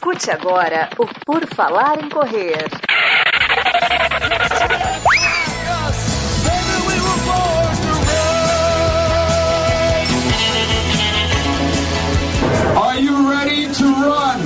Escute agora o Por Falar em Correr. Are you ready to run?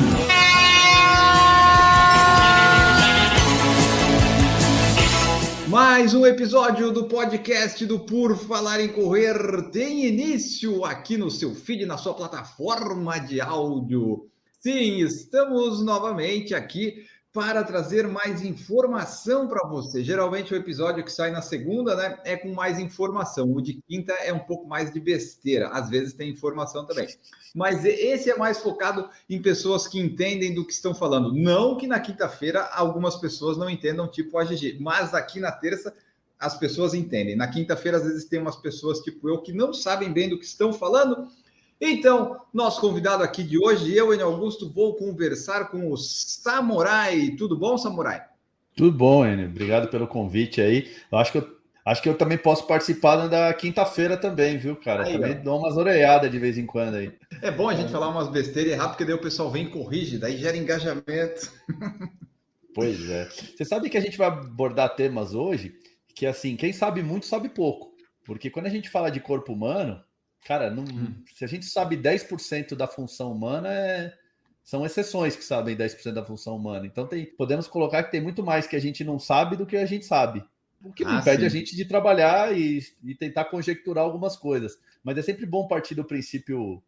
Mais um episódio do podcast do Por Falar em Correr tem início aqui no seu feed, na sua plataforma de áudio. Sim, estamos novamente aqui para trazer mais informação para você. Geralmente o episódio que sai na segunda, né, é com mais informação. O de quinta é um pouco mais de besteira. Às vezes tem informação também. Mas esse é mais focado em pessoas que entendem do que estão falando. Não que na quinta-feira algumas pessoas não entendam, tipo a GG, mas aqui na terça as pessoas entendem. Na quinta-feira, às vezes, tem umas pessoas tipo eu que não sabem bem do que estão falando então, nosso convidado aqui de hoje, eu, Enio Augusto, vou conversar com o Samurai. Tudo bom, Samurai? Tudo bom, Enio. Obrigado pelo convite aí. Eu acho que eu, acho que eu também posso participar da quinta-feira também, viu, cara? Aí, também ó. dou umas orelhadas de vez em quando aí. É bom a gente falar umas besteiras erradas, porque daí o pessoal vem e corrige, daí gera engajamento. Pois é. Você sabe que a gente vai abordar temas hoje que, assim, quem sabe muito sabe pouco. Porque quando a gente fala de corpo humano, Cara, não, hum. se a gente sabe 10% da função humana, é, são exceções que sabem 10% da função humana. Então tem, podemos colocar que tem muito mais que a gente não sabe do que a gente sabe. O que não ah, impede sim. a gente de trabalhar e, e tentar conjecturar algumas coisas. Mas é sempre bom partir do princípio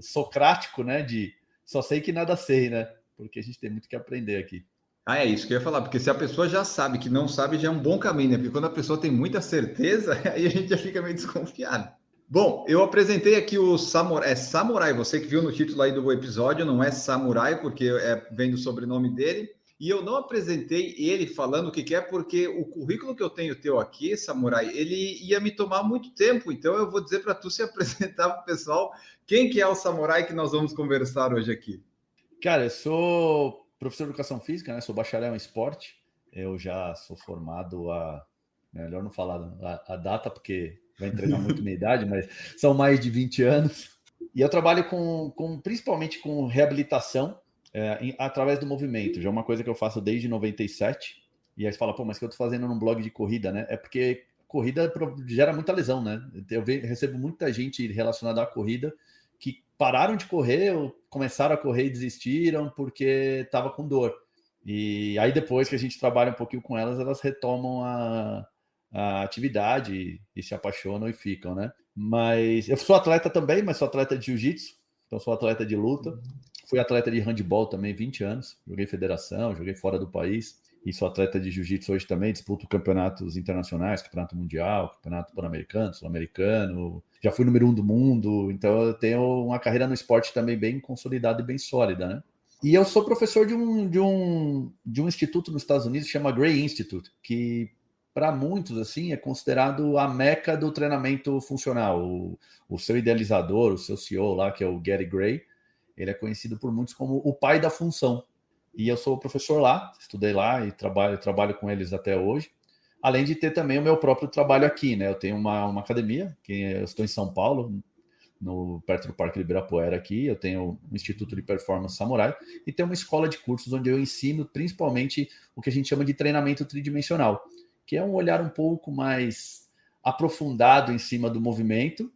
socrático, né? De só sei que nada sei, né? Porque a gente tem muito que aprender aqui. Ah, é isso que eu ia falar, porque se a pessoa já sabe que não sabe, já é um bom caminho, né? Porque quando a pessoa tem muita certeza, aí a gente já fica meio desconfiado. Bom, eu apresentei aqui o Samurai. É Samurai, você que viu no título aí do episódio, não é Samurai, porque é, vem do sobrenome dele. E eu não apresentei ele falando o que, que é, porque o currículo que eu tenho teu aqui, Samurai, ele ia me tomar muito tempo. Então eu vou dizer para tu se apresentar para o pessoal quem que é o Samurai que nós vamos conversar hoje aqui. Cara, eu sou professor de educação física, né? Sou bacharel em esporte. Eu já sou formado a. Melhor não falar a data, porque vai entregar muito minha idade, mas são mais de 20 anos. E eu trabalho com, com principalmente com reabilitação é, em, através do movimento. Já é uma coisa que eu faço desde 97. E aí você fala, pô, mas que eu tô fazendo num blog de corrida, né? É porque corrida gera muita lesão, né? Eu recebo muita gente relacionada à corrida que pararam de correr ou começaram a correr e desistiram porque estava com dor. E aí depois que a gente trabalha um pouquinho com elas, elas retomam a, a atividade e se apaixonam e ficam, né? Mas eu sou atleta também, mas sou atleta de jiu-jitsu, então sou atleta de luta. Fui atleta de handball também, 20 anos. Joguei federação, joguei fora do país. E sou atleta de jiu-jitsu hoje também. Disputo campeonatos internacionais, campeonato mundial, campeonato pan-americano, sul-americano. Já fui número um do mundo. Então eu tenho uma carreira no esporte também bem consolidada e bem sólida, né? E eu sou professor de um, de um, de um instituto nos Estados Unidos que chama Gray Institute, que para muitos, assim, é considerado a meca do treinamento funcional. O, o, seu idealizador, o seu CEO lá, que é o Gary Gray, ele é conhecido por muitos como o pai da função. E eu sou professor lá, estudei lá e trabalho, trabalho com eles até hoje. Além de ter também o meu próprio trabalho aqui, né? Eu tenho uma, uma academia, que eu estou em São Paulo, no, perto do Parque Ibirapuera aqui. Eu tenho um Instituto de Performance Samurai e tenho uma escola de cursos onde eu ensino principalmente o que a gente chama de treinamento tridimensional que é um olhar um pouco mais aprofundado em cima do movimento,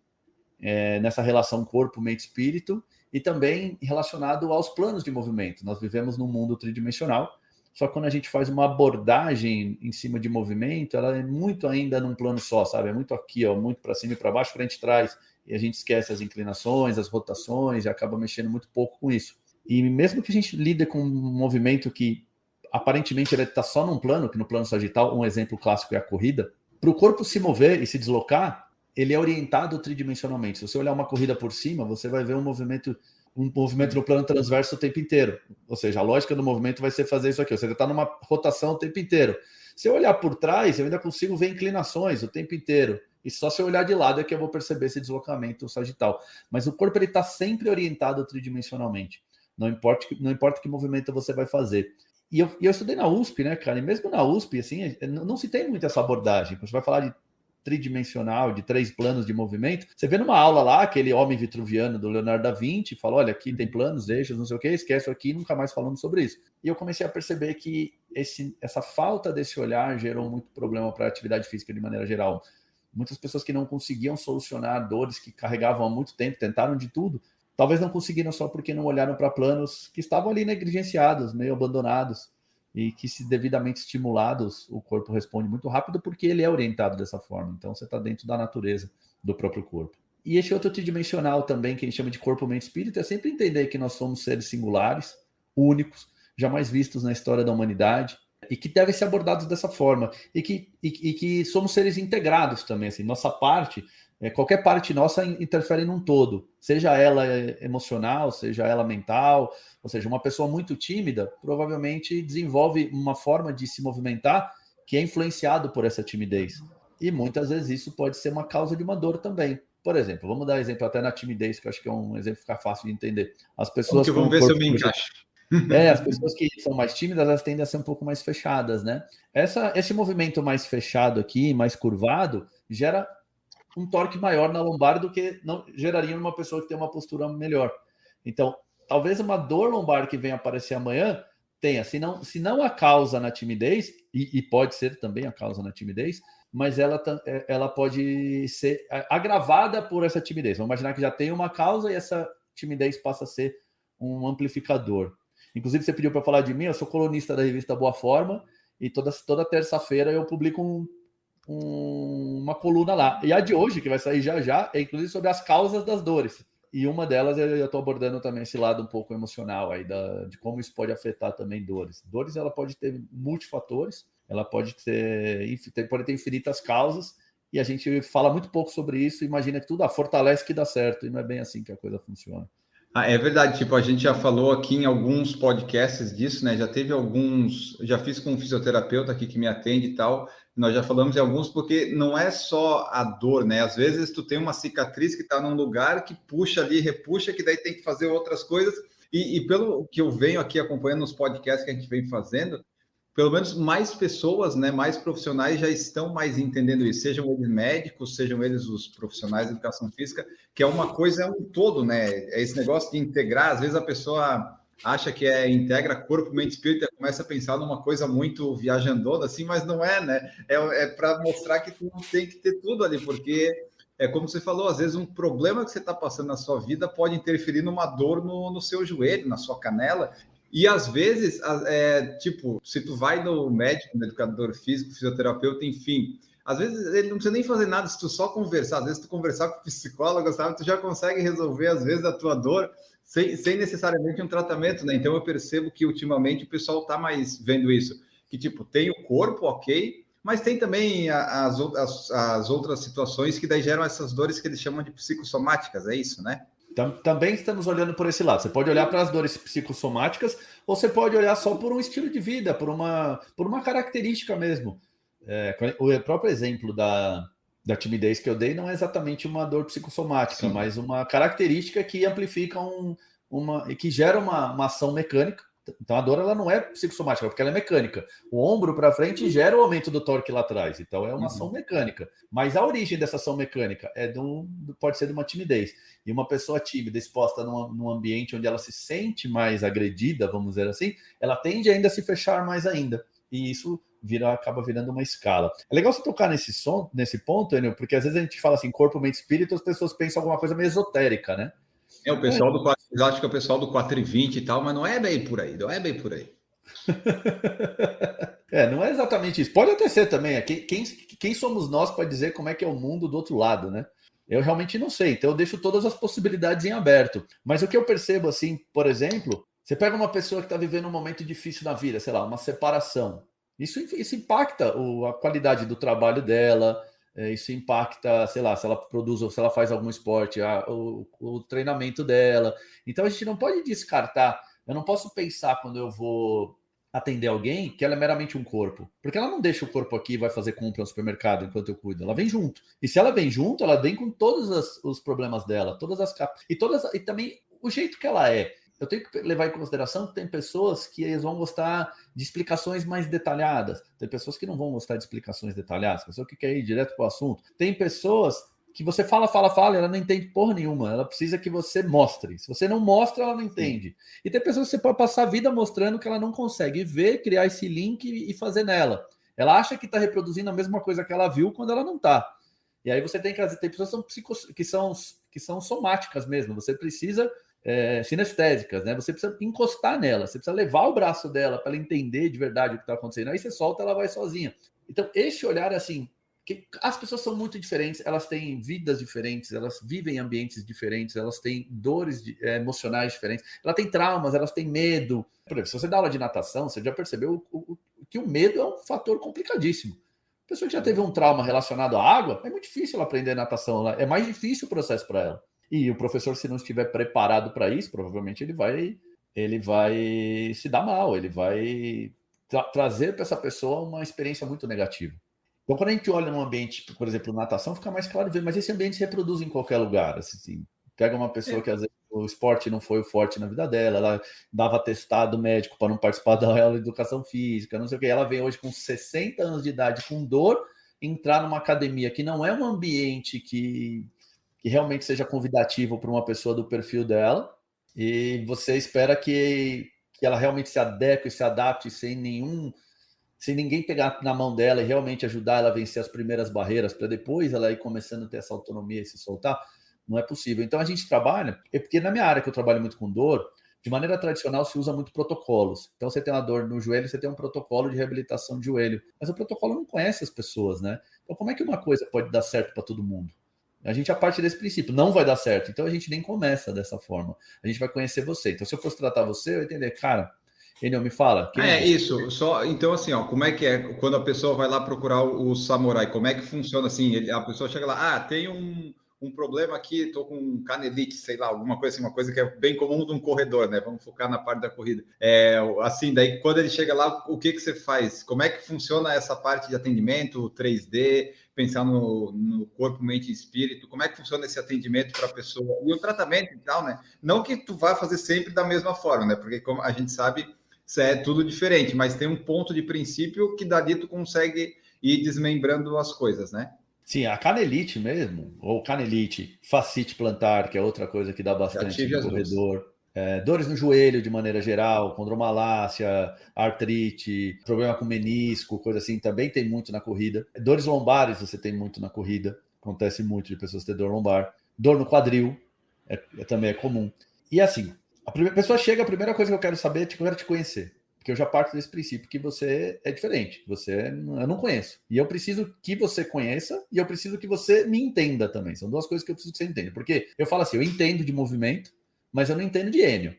é, nessa relação corpo, mente, espírito, e também relacionado aos planos de movimento. Nós vivemos num mundo tridimensional, só que quando a gente faz uma abordagem em cima de movimento, ela é muito ainda num plano só, sabe? É muito aqui, ó, muito para cima e para baixo, frente e trás, e a gente esquece as inclinações, as rotações, e acaba mexendo muito pouco com isso. E mesmo que a gente lide com um movimento que aparentemente ele está só num plano, que no plano sagital, um exemplo clássico é a corrida. Para o corpo se mover e se deslocar, ele é orientado tridimensionalmente. Se você olhar uma corrida por cima, você vai ver um movimento um movimento no plano transverso o tempo inteiro. Ou seja, a lógica do movimento vai ser fazer isso aqui. Você está numa rotação o tempo inteiro. Se eu olhar por trás, eu ainda consigo ver inclinações o tempo inteiro. E só se eu olhar de lado é que eu vou perceber esse deslocamento sagital. Mas o corpo está sempre orientado tridimensionalmente. Não importa, não importa que movimento você vai fazer. E eu, eu estudei na USP, né, cara? E mesmo na USP, assim, não se tem muito essa abordagem. Você vai falar de tridimensional, de três planos de movimento. Você vê numa aula lá, aquele homem vitruviano do Leonardo da Vinci, fala: olha, aqui tem planos, eixos, não sei o que, esquece aqui, nunca mais falamos sobre isso. E eu comecei a perceber que esse, essa falta desse olhar gerou muito problema para a atividade física de maneira geral. Muitas pessoas que não conseguiam solucionar dores que carregavam há muito tempo, tentaram de tudo, talvez não conseguiram só porque não olharam para planos que estavam ali negligenciados, meio abandonados e que, se devidamente estimulados, o corpo responde muito rápido porque ele é orientado dessa forma. Então, você está dentro da natureza do próprio corpo. E esse outro tridimensional também, que a gente chama de corpo, mente espírito, é sempre entender que nós somos seres singulares, únicos, jamais vistos na história da humanidade, e que devem ser abordados dessa forma, e que, e, e que somos seres integrados também. Assim, nossa parte é, qualquer parte nossa interfere num todo, seja ela emocional, seja ela mental, ou seja, uma pessoa muito tímida provavelmente desenvolve uma forma de se movimentar que é influenciado por essa timidez. E muitas vezes isso pode ser uma causa de uma dor também. Por exemplo, vamos dar exemplo até na timidez, que eu acho que é um exemplo que fica fácil de entender. As pessoas. Vamos ver se eu me encaixo. É, as pessoas que são mais tímidas, elas tendem a ser um pouco mais fechadas, né? Essa, esse movimento mais fechado aqui, mais curvado, gera um torque maior na lombar do que não geraria numa pessoa que tem uma postura melhor. Então, talvez uma dor lombar que venha aparecer amanhã tenha, se não, se não a causa na timidez, e, e pode ser também a causa na timidez, mas ela, é, ela pode ser agravada por essa timidez. Vamos imaginar que já tem uma causa e essa timidez passa a ser um amplificador. Inclusive, você pediu para falar de mim, eu sou colunista da revista Boa Forma, e toda, toda terça-feira eu publico um um, uma coluna lá. E a de hoje, que vai sair já já, é inclusive sobre as causas das dores. E uma delas eu estou abordando também esse lado um pouco emocional aí, da, de como isso pode afetar também dores. Dores ela pode ter multifatores, ela pode ter, pode ter infinitas causas, e a gente fala muito pouco sobre isso, imagina que tudo ah, fortalece que dá certo, e não é bem assim que a coisa funciona. Ah, é verdade, tipo, a gente já falou aqui em alguns podcasts disso, né? Já teve alguns, já fiz com um fisioterapeuta aqui que me atende e tal, nós já falamos em alguns, porque não é só a dor, né? Às vezes tu tem uma cicatriz que está num lugar que puxa ali, repuxa, que daí tem que fazer outras coisas. E, e, pelo que eu venho aqui acompanhando nos podcasts que a gente vem fazendo, pelo menos mais pessoas, né, mais profissionais já estão mais entendendo isso, sejam eles médicos, sejam eles os profissionais de educação física, que é uma coisa é um todo, né? É esse negócio de integrar, às vezes a pessoa acha que é integra corpo, mente e espírito, começa a pensar numa coisa muito viajandona, assim, mas não é, né? É, é para mostrar que tu tem que ter tudo ali, porque é como você falou, às vezes um problema que você está passando na sua vida pode interferir numa dor no, no seu joelho, na sua canela, e às vezes, é, tipo, se tu vai no médico, no educador físico, fisioterapeuta, enfim, às vezes ele não precisa nem fazer nada, se tu só conversar, às vezes tu conversar com o psicólogo, sabe, tu já consegue resolver, às vezes, a tua dor sem, sem necessariamente um tratamento, né? Então eu percebo que ultimamente o pessoal está mais vendo isso, que tipo, tem o corpo, ok, mas tem também as, as, as outras situações que daí geram essas dores que eles chamam de psicossomáticas, é isso, né? Também estamos olhando por esse lado. Você pode olhar para as dores psicossomáticas, ou você pode olhar só por um estilo de vida, por uma, por uma característica mesmo. É, o próprio exemplo da, da timidez que eu dei não é exatamente uma dor psicossomática, Sim. mas uma característica que amplifica um, uma que gera uma, uma ação mecânica. Então a dor ela não é psicossomática, porque ela é mecânica. O ombro para frente gera o aumento do torque lá atrás, então é uma uhum. ação mecânica. Mas a origem dessa ação mecânica é de um, pode ser de uma timidez. E uma pessoa tímida, exposta num, num ambiente onde ela se sente mais agredida, vamos dizer assim, ela tende ainda a se fechar mais ainda. E isso vira, acaba virando uma escala. É legal você tocar nesse som, nesse ponto, Enio, porque às vezes a gente fala assim, corpo, mente, espírito, as pessoas pensam alguma coisa meio esotérica, né? É, o pessoal do eu acho que é o pessoal do 420 e tal, mas não é bem por aí, não é bem por aí. é, não é exatamente isso. Pode até ser também. É, quem, quem, quem somos nós para dizer como é que é o mundo do outro lado, né? Eu realmente não sei. Então eu deixo todas as possibilidades em aberto. Mas o que eu percebo, assim, por exemplo, você pega uma pessoa que está vivendo um momento difícil na vida, sei lá, uma separação. Isso, isso impacta o, a qualidade do trabalho dela, é, isso impacta, sei lá, se ela produz ou se ela faz algum esporte, a, o, o, treinamento dela. Então a gente não pode descartar. Eu não posso pensar quando eu vou atender alguém que ela é meramente um corpo, porque ela não deixa o corpo aqui e vai fazer compra no supermercado enquanto eu cuido. Ela vem junto. E se ela vem junto, ela vem com todos as, os problemas dela, todas as capas e e também o jeito que ela é eu tenho que levar em consideração que tem pessoas que eles vão gostar de explicações mais detalhadas, tem pessoas que não vão gostar de explicações detalhadas, pessoa que quer ir direto para o assunto, tem pessoas que você fala, fala, fala, e ela não entende porra nenhuma. Ela precisa que você mostre. Se você não mostra, ela não entende. Sim. E tem pessoas que você pode passar a vida mostrando que ela não consegue ver, criar esse link e fazer nela. Ela acha que está reproduzindo a mesma coisa que ela viu quando ela não está. E aí você tem que tem pessoas que são, que são, que são somáticas mesmo. Você precisa é, sinestésicas, né? Você precisa encostar nela, você precisa levar o braço dela para ela entender de verdade o que está acontecendo. Aí você solta, ela vai sozinha. Então, esse olhar assim, que as pessoas são muito diferentes, elas têm vidas diferentes, elas vivem em ambientes diferentes, elas têm dores de, é, emocionais diferentes, elas têm traumas, elas têm medo. Por exemplo, se você dá aula de natação, você já percebeu o, o, que o medo é um fator complicadíssimo. A pessoa que já teve um trauma relacionado à água, é muito difícil ela aprender natação, é mais difícil o processo para ela. E o professor, se não estiver preparado para isso, provavelmente ele vai ele vai se dar mal, ele vai tra trazer para essa pessoa uma experiência muito negativa. Então, quando a gente olha num ambiente, por exemplo, natação, fica mais claro ver, mas esse ambiente se reproduz em qualquer lugar. Assim, pega uma pessoa é. que às vezes o esporte não foi o forte na vida dela, ela dava testado médico para não participar da aula de educação física, não sei o que. Ela vem hoje com 60 anos de idade, com dor, entrar numa academia que não é um ambiente que, que realmente seja convidativo para uma pessoa do perfil dela, e você espera que, que ela realmente se adeque, se adapte sem nenhum sem ninguém pegar na mão dela e realmente ajudar ela a vencer as primeiras barreiras para depois ela ir começando a ter essa autonomia e se soltar, não é possível. Então a gente trabalha, é porque na minha área que eu trabalho muito com dor, de maneira tradicional se usa muito protocolos. Então você tem uma dor no joelho, você tem um protocolo de reabilitação de joelho, mas o protocolo não conhece as pessoas, né? Então como é que uma coisa pode dar certo para todo mundo? A gente, a parte desse princípio, não vai dar certo. Então a gente nem começa dessa forma. A gente vai conhecer você. Então, se eu fosse tratar você, eu ia entender, cara, Enel, me fala. Ah, é, é isso. Só então assim, ó, como é que é quando a pessoa vai lá procurar o, o samurai? Como é que funciona assim? Ele, a pessoa chega lá, ah, tem um, um problema aqui, tô com canelite, sei lá, alguma coisa assim, uma coisa que é bem comum de um corredor, né? Vamos focar na parte da corrida. É, assim, daí quando ele chega lá, o que que você faz? Como é que funciona essa parte de atendimento 3D? Pensar no, no corpo, mente e espírito, como é que funciona esse atendimento para a pessoa e o tratamento e tal, né? Não que tu vá fazer sempre da mesma forma, né? Porque como a gente sabe, é tudo diferente, mas tem um ponto de princípio que dali tu consegue ir desmembrando as coisas, né? Sim, a canelite mesmo, ou canelite, facite plantar, que é outra coisa que dá bastante no corredor. É, dores no joelho de maneira geral, condromalácia, artrite, problema com menisco, coisa assim, também tem muito na corrida. Dores lombares você tem muito na corrida, acontece muito de pessoas ter dor lombar. Dor no quadril é, é também é comum. E assim, a primeira, pessoa chega, a primeira coisa que eu quero saber é que eu quero te conhecer. Porque eu já parto desse princípio que você é diferente. Você eu não conheço. E eu preciso que você conheça e eu preciso que você me entenda também. São duas coisas que eu preciso que você entenda. Porque eu falo assim, eu entendo de movimento, mas eu não entendo de Enio.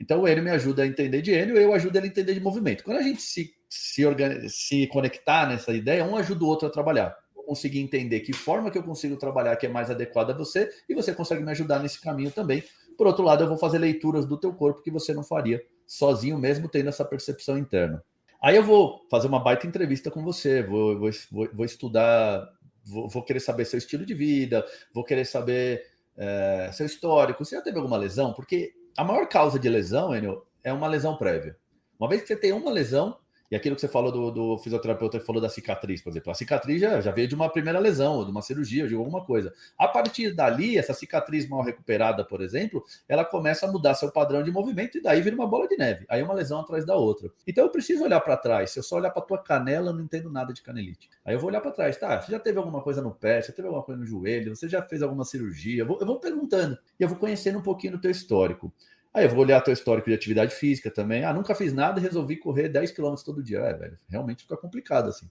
Então o Enio me ajuda a entender de Enio, eu ajudo ele a entender de movimento. Quando a gente se, se, se conectar nessa ideia, um ajuda o outro a trabalhar conseguir entender que forma que eu consigo trabalhar que é mais adequada a você e você consegue me ajudar nesse caminho também por outro lado, eu vou fazer leituras do teu corpo que você não faria sozinho, mesmo tendo essa percepção interna. Aí eu vou fazer uma baita entrevista com você, vou, vou, vou estudar, vou, vou, querer saber seu estilo de vida, vou querer saber é, seu histórico. Você já teve alguma lesão? Porque a maior causa de lesão, Enio, é uma lesão prévia. Uma vez que você tem uma lesão, e aquilo que você falou do, do fisioterapeuta que falou da cicatriz, por exemplo, a cicatriz já, já veio de uma primeira lesão, de uma cirurgia, de alguma coisa. A partir dali, essa cicatriz mal recuperada, por exemplo, ela começa a mudar seu padrão de movimento e daí vira uma bola de neve. Aí uma lesão atrás da outra. Então eu preciso olhar para trás. Se eu só olhar para tua canela, eu não entendo nada de canelite. Aí eu vou olhar para trás, tá? Você já teve alguma coisa no pé? Você teve alguma coisa no joelho? Você já fez alguma cirurgia? Eu vou, eu vou perguntando e eu vou conhecendo um pouquinho do teu histórico. Aí eu vou olhar teu histórico de atividade física também. Ah, nunca fiz nada e resolvi correr 10 km todo dia. É, velho, realmente fica complicado assim.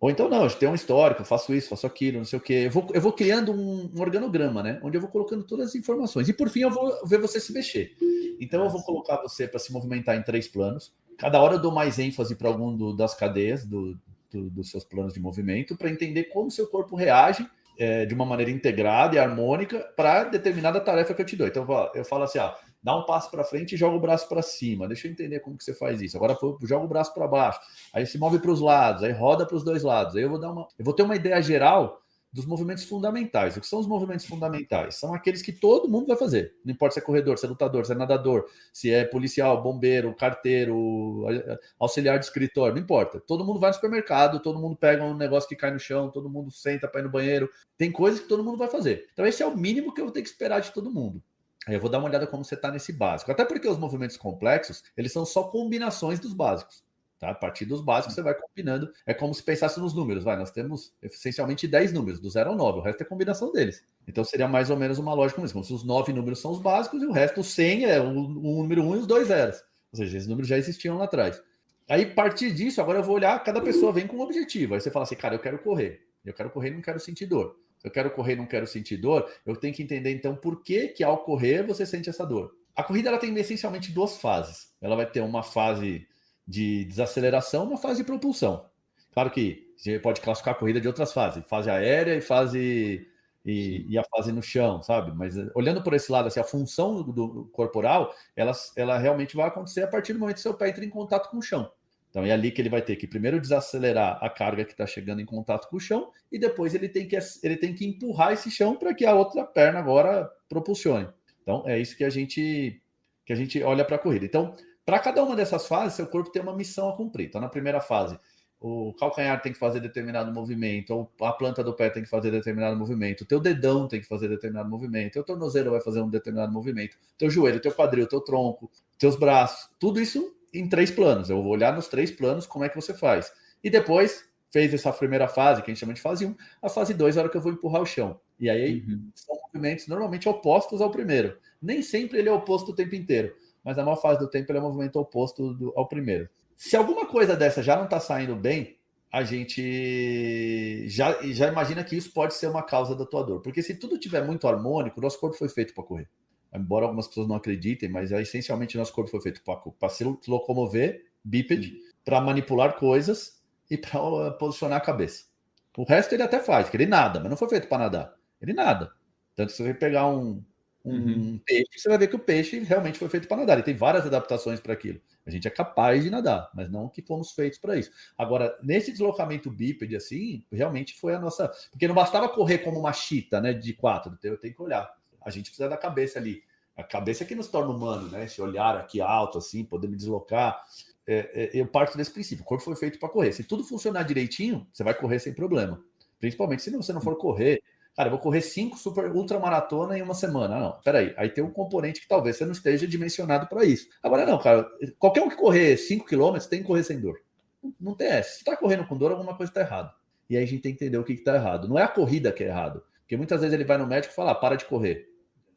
Ou então, não, eu tenho um histórico, eu faço isso, faço aquilo, não sei o quê. Eu vou, eu vou criando um, um, organograma, né? Onde eu vou colocando todas as informações. E por fim, eu vou ver você se mexer. Então, eu vou colocar você para se movimentar em três planos. Cada hora eu dou mais ênfase para algum do, das cadeias do, do, dos seus planos de movimento para entender como seu corpo reage é, de uma maneira integrada e harmônica para determinada tarefa que eu te dou. Então, eu falo assim: ah, dá um passo para frente e joga o braço para cima. Deixa eu entender como que você faz isso. Agora joga o braço para baixo. Aí se move para os lados, aí roda para os dois lados. Aí eu vou dar uma, eu vou ter uma ideia geral dos movimentos fundamentais. O que são os movimentos fundamentais? São aqueles que todo mundo vai fazer. Não importa se é corredor, se é lutador, se é nadador, se é policial, bombeiro, carteiro, auxiliar de escritório, não importa. Todo mundo vai no supermercado, todo mundo pega um negócio que cai no chão, todo mundo senta para ir no banheiro. Tem coisas que todo mundo vai fazer. Então, esse é o mínimo que eu vou ter que esperar de todo mundo. Aí eu vou dar uma olhada como você está nesse básico. Até porque os movimentos complexos, eles são só combinações dos básicos. Tá? A partir dos básicos, você vai combinando. É como se pensasse nos números. Vai, nós temos essencialmente 10 números, do 0 ao 9. O resto é combinação deles. Então seria mais ou menos uma lógica como isso. Como se os 9 números são os básicos e o resto, o 100 é o, o número 1 e os dois zeros. Ou seja, esses números já existiam lá atrás. Aí, a partir disso, agora eu vou olhar, cada pessoa vem com um objetivo. Aí você fala assim, cara, eu quero correr. Eu quero correr e não quero sentir dor. Eu quero correr e não quero sentir dor, eu tenho que entender então por que, que ao correr você sente essa dor. A corrida ela tem essencialmente duas fases. Ela vai ter uma fase de desaceleração, uma fase de propulsão. Claro que você pode classificar a corrida de outras fases, fase aérea e fase e, e, a fase no chão, sabe? Mas eh, olhando por esse lado, assim, a função do, do, corporal, ela, ela realmente vai acontecer a partir do momento que seu pé entra em contato com o chão. Então é ali que ele vai ter que primeiro desacelerar a carga que está chegando em contato com o chão e depois ele tem que, ele tem que empurrar esse chão para que a outra perna agora propulsione. Então é isso que a gente que a gente olha para a corrida. Então para cada uma dessas fases, seu corpo tem uma missão a cumprir. Então, na primeira fase, o calcanhar tem que fazer determinado movimento, a planta do pé tem que fazer determinado movimento, o teu dedão tem que fazer determinado movimento, o teu tornozelo vai fazer um determinado movimento, teu joelho, teu quadril, teu tronco, teus braços, tudo isso em três planos. Eu vou olhar nos três planos como é que você faz. E depois fez essa primeira fase, que a gente chama de fase 1, a fase 2 é a hora que eu vou empurrar o chão. E aí uhum. são movimentos normalmente opostos ao primeiro. Nem sempre ele é oposto o tempo inteiro mas a maior fase do tempo ele é o movimento oposto do, ao primeiro. Se alguma coisa dessa já não está saindo bem, a gente já, já imagina que isso pode ser uma causa da tua dor. Porque se tudo tiver muito harmônico, nosso corpo foi feito para correr. Embora algumas pessoas não acreditem, mas é, essencialmente nosso corpo foi feito para se locomover, bípede, para manipular coisas e para posicionar a cabeça. O resto ele até faz, que ele nada, mas não foi feito para nadar. Ele nada. Tanto que se você pegar um, um uhum. peixe, você vai ver que o peixe realmente foi feito para nadar. Ele tem várias adaptações para aquilo. A gente é capaz de nadar, mas não que fomos feitos para isso. Agora, nesse deslocamento bípede, assim, realmente foi a nossa. Porque não bastava correr como uma chita, né? De quatro, eu tenho que olhar. A gente precisa da cabeça ali. A cabeça é que nos torna humano, né? Esse olhar aqui alto, assim, poder me deslocar. É, é, eu parto desse princípio. O corpo foi feito para correr. Se tudo funcionar direitinho, você vai correr sem problema. Principalmente se você não for correr Cara, eu vou correr cinco super ultra maratona em uma semana. Não, peraí. Aí tem um componente que talvez você não esteja dimensionado para isso. Agora, não, cara. Qualquer um que correr 5 km tem que correr sem dor. Não tem essa. Se está correndo com dor, alguma coisa está errada. E aí a gente tem que entender o que está errado. Não é a corrida que é errado. Porque muitas vezes ele vai no médico e fala: ah, para de correr.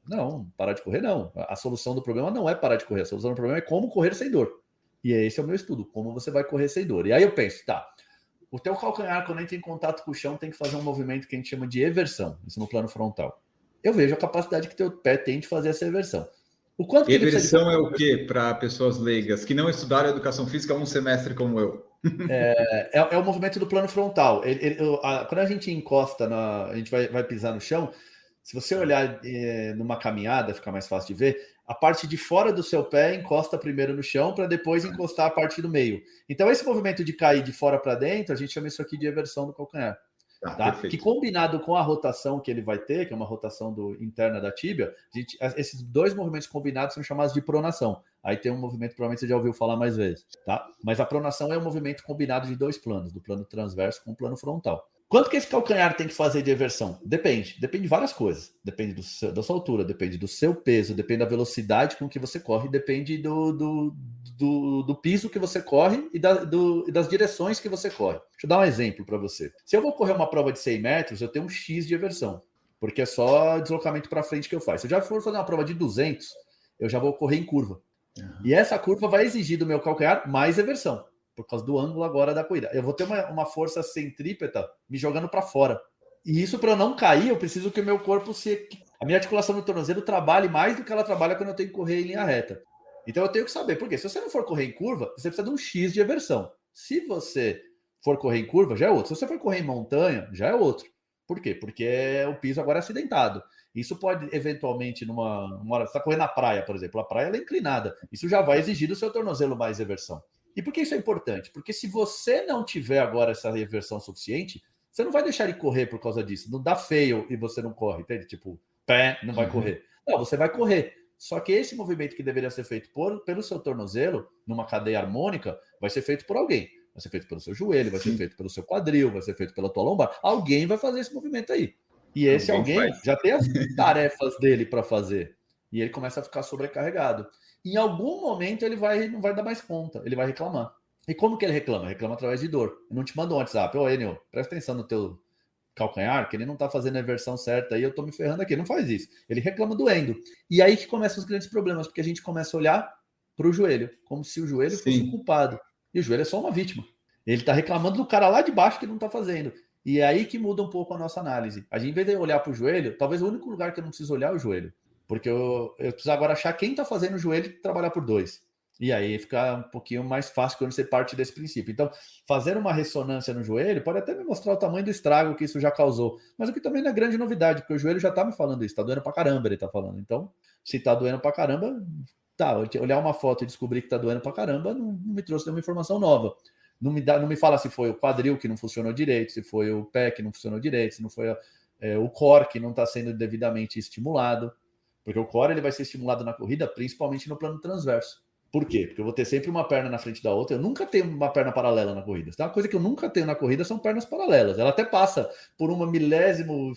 Não, parar de correr não. A solução do problema não é parar de correr. A solução do problema é como correr sem dor. E esse é o meu estudo, como você vai correr sem dor. E aí eu penso, tá, o teu calcanhar, quando entra em contato com o chão, tem que fazer um movimento que a gente chama de eversão, isso no plano frontal. Eu vejo a capacidade que teu pé tem de fazer essa eversão. O quanto eversão é o que para pessoas leigas que não estudaram educação física um semestre como eu? É, é, é o movimento do plano frontal. Ele, ele, a, quando a gente encosta, na, a gente vai, vai pisar no chão, se você olhar é, numa caminhada, fica mais fácil de ver, a parte de fora do seu pé encosta primeiro no chão para depois encostar a parte do meio. Então, esse movimento de cair de fora para dentro, a gente chama isso aqui de eversão do calcanhar. Ah, tá? Que combinado com a rotação que ele vai ter, que é uma rotação do, interna da tíbia, gente, esses dois movimentos combinados são chamados de pronação. Aí tem um movimento, provavelmente você já ouviu falar mais vezes, tá? Mas a pronação é um movimento combinado de dois planos, do plano transverso com o plano frontal. Quanto que esse calcanhar tem que fazer de eversão? Depende. Depende de várias coisas. Depende seu, da sua altura, depende do seu peso, depende da velocidade com que você corre, depende do, do, do, do piso que você corre e, da, do, e, das direções que você corre. Deixa eu dar um exemplo para você. Se eu vou correr uma prova de 100 metros, eu tenho um X de eversão, porque é só deslocamento para frente que eu faço. Se eu já for fazer uma prova de 200, eu já vou correr em curva. Uhum. E essa curva vai exigir do meu calcanhar mais eversão por causa do ângulo agora da corrida. Eu vou ter uma, uma força centrípeta me jogando para fora. E isso, para eu não cair, eu preciso que o meu corpo se. A minha articulação no tornozelo trabalhe mais do que ela trabalha quando eu tenho que correr em linha reta. Então eu tenho que saber, porque se você não for correr em curva, você precisa de um X de eversão. Se você for correr em curva, já é outro. Se você for correr em montanha, já é outro. Por quê? Porque o piso agora é acidentado. Isso pode, eventualmente, numa, uma hora, você está correndo na praia, por exemplo, a praia é inclinada. Isso já vai exigir do seu tornozelo mais eversão. E por que isso é importante? Porque se você não tiver agora essa reversão suficiente, Você não vai deixar ele correr por causa disso. Não dá feio e você não corre, entende? Tipo, pé, não vai uhum. correr. Não, você vai correr. Só que esse movimento que deveria ser feito por, pelo seu tornozelo, numa cadeia harmônica, vai ser feito por alguém. Vai ser feito pelo seu joelho, vai Sim. ser feito pelo seu quadril, vai ser feito pela tua lombar. Alguém vai fazer esse movimento aí. E esse alguém, alguém já tem as tarefas dele para fazer. E ele começa a ficar sobrecarregado. Em algum momento ele vai não vai dar mais conta, ele vai reclamar. E como que ele reclama? Reclama através de dor. Eu não te mando um WhatsApp, ô Enio, presta atenção no teu calcanhar, que ele não está fazendo a versão certa e eu estou me ferrando aqui. Não faz isso. Ele reclama doendo. E aí que começam os grandes problemas, porque a gente começa a olhar para o joelho, como se o joelho Sim. fosse o culpado. E o joelho é só uma vítima. Ele está reclamando do cara lá de baixo que não está fazendo. E é aí que muda um pouco a nossa análise. A gente, em vez de olhar para o joelho, talvez o único lugar que eu não preciso olhar é o joelho. Porque eu, eu preciso agora achar quem está fazendo o joelho e trabalhar por dois. E aí fica um pouquinho mais fácil quando você parte desse princípio. Então, fazer uma ressonância no joelho pode até me mostrar o tamanho do estrago que isso já causou. Mas o que também não é grande novidade, porque o joelho já tá me falando isso, tá doendo pra caramba, ele tá falando. Então, se tá doendo pra caramba, tá, olhar uma foto e descobrir que tá doendo pra caramba, não, não me trouxe nenhuma informação nova. Não me, dá, não me fala se foi o quadril que não funcionou direito, se foi o pé que não funcionou direito, se não foi é, o core que não está sendo devidamente estimulado. Porque o core ele vai ser estimulado na corrida, principalmente no plano transverso. Por quê? Porque eu vou ter sempre uma perna na frente da outra. Eu nunca tenho uma perna paralela na corrida. Então, uma coisa que eu nunca tenho na corrida são pernas paralelas. Ela até passa por uma milésimo,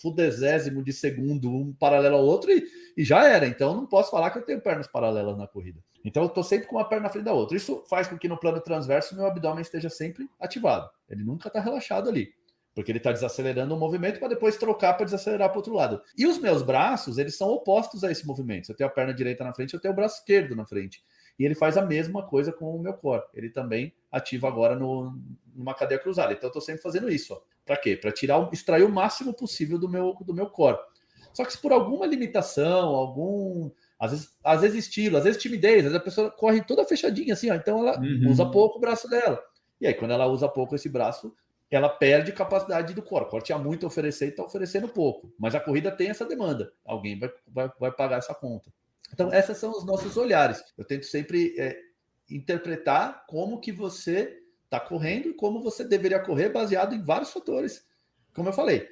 fudesésimo de segundo, um paralelo ao outro, e, e já era. Então, não posso falar que eu tenho pernas paralelas na corrida. Então, eu estou sempre com uma perna na frente da outra. Isso faz com que no plano transverso meu abdômen esteja sempre ativado. Ele nunca está relaxado ali porque ele está desacelerando o movimento para depois trocar para desacelerar para o outro lado. E os meus braços, eles são opostos a esse movimento. Se eu tenho a perna direita na frente, eu tenho o braço esquerdo na frente. E ele faz a mesma coisa com o meu core. Ele também ativa agora no, numa cadeia cruzada. Então eu estou sempre fazendo isso. Para quê? Para tirar, extrair o máximo possível do meu, do meu core. Só que se por alguma limitação, algum. Às vezes, às vezes estilo, às vezes timidez, às vezes a pessoa corre toda fechadinha assim, ó, então ela uhum. usa pouco o braço dela. E aí, quando ela usa pouco esse braço, ela perde capacidade do core. O core tinha muito a oferecer e está oferecendo pouco. Mas a corrida tem essa demanda. Alguém vai, vai, vai pagar essa conta. Então, esses são os nossos olhares. Eu tento sempre é, interpretar como que você está correndo e como você deveria correr baseado em vários fatores. Como eu falei,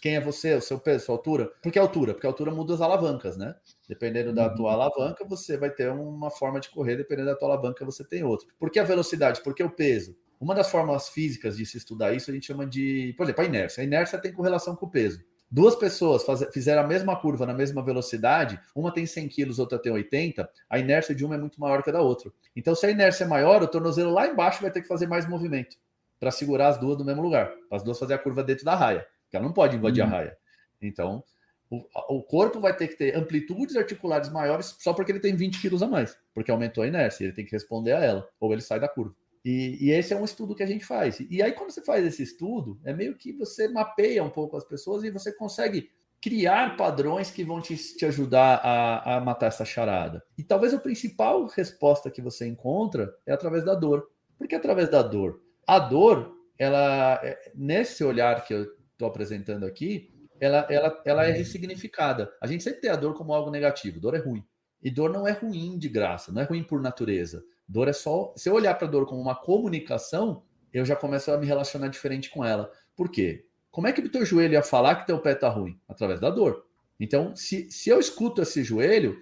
quem é você, o seu peso, sua altura. Por que altura? Porque a altura muda as alavancas, né? Dependendo da tua uhum. alavanca, você vai ter uma forma de correr, dependendo da tua alavanca, você tem outra. Por que a velocidade? Por que o peso? Uma das formas físicas de se estudar isso a gente chama de, por exemplo, a inércia. A inércia tem correlação com o peso. Duas pessoas faz, fizeram a mesma curva na mesma velocidade, uma tem 100 quilos, outra tem 80, a inércia de uma é muito maior que a da outra. Então, se a inércia é maior, o tornozelo lá embaixo vai ter que fazer mais movimento para segurar as duas no mesmo lugar, para as duas fazer a curva dentro da raia, porque ela não pode invadir uhum. a raia. Então, o, o, corpo vai ter que ter amplitudes articulares maiores só porque ele tem 20 quilos a mais, porque aumentou a inércia, ele tem que responder a ela, ou ele sai da curva. E, e, esse é um estudo que a gente faz. E aí, quando você faz esse estudo, é meio que você mapeia um pouco as pessoas e você consegue criar padrões que vão te, te ajudar a, a matar essa charada. E talvez a principal resposta que você encontra é através da dor. Por que através da dor? A dor, ela, é, nesse olhar que eu estou apresentando aqui, ela, ela, ela é ressignificada. A gente sempre tem a dor como algo negativo. Dor é ruim. E dor não é ruim de graça, não é ruim por natureza. Dor é só. Se eu olhar para dor como uma comunicação, eu já começo a me relacionar diferente com ela. Por quê? Como é que o teu joelho ia falar que teu pé está ruim? Através da dor. Então, se, se eu escuto esse joelho,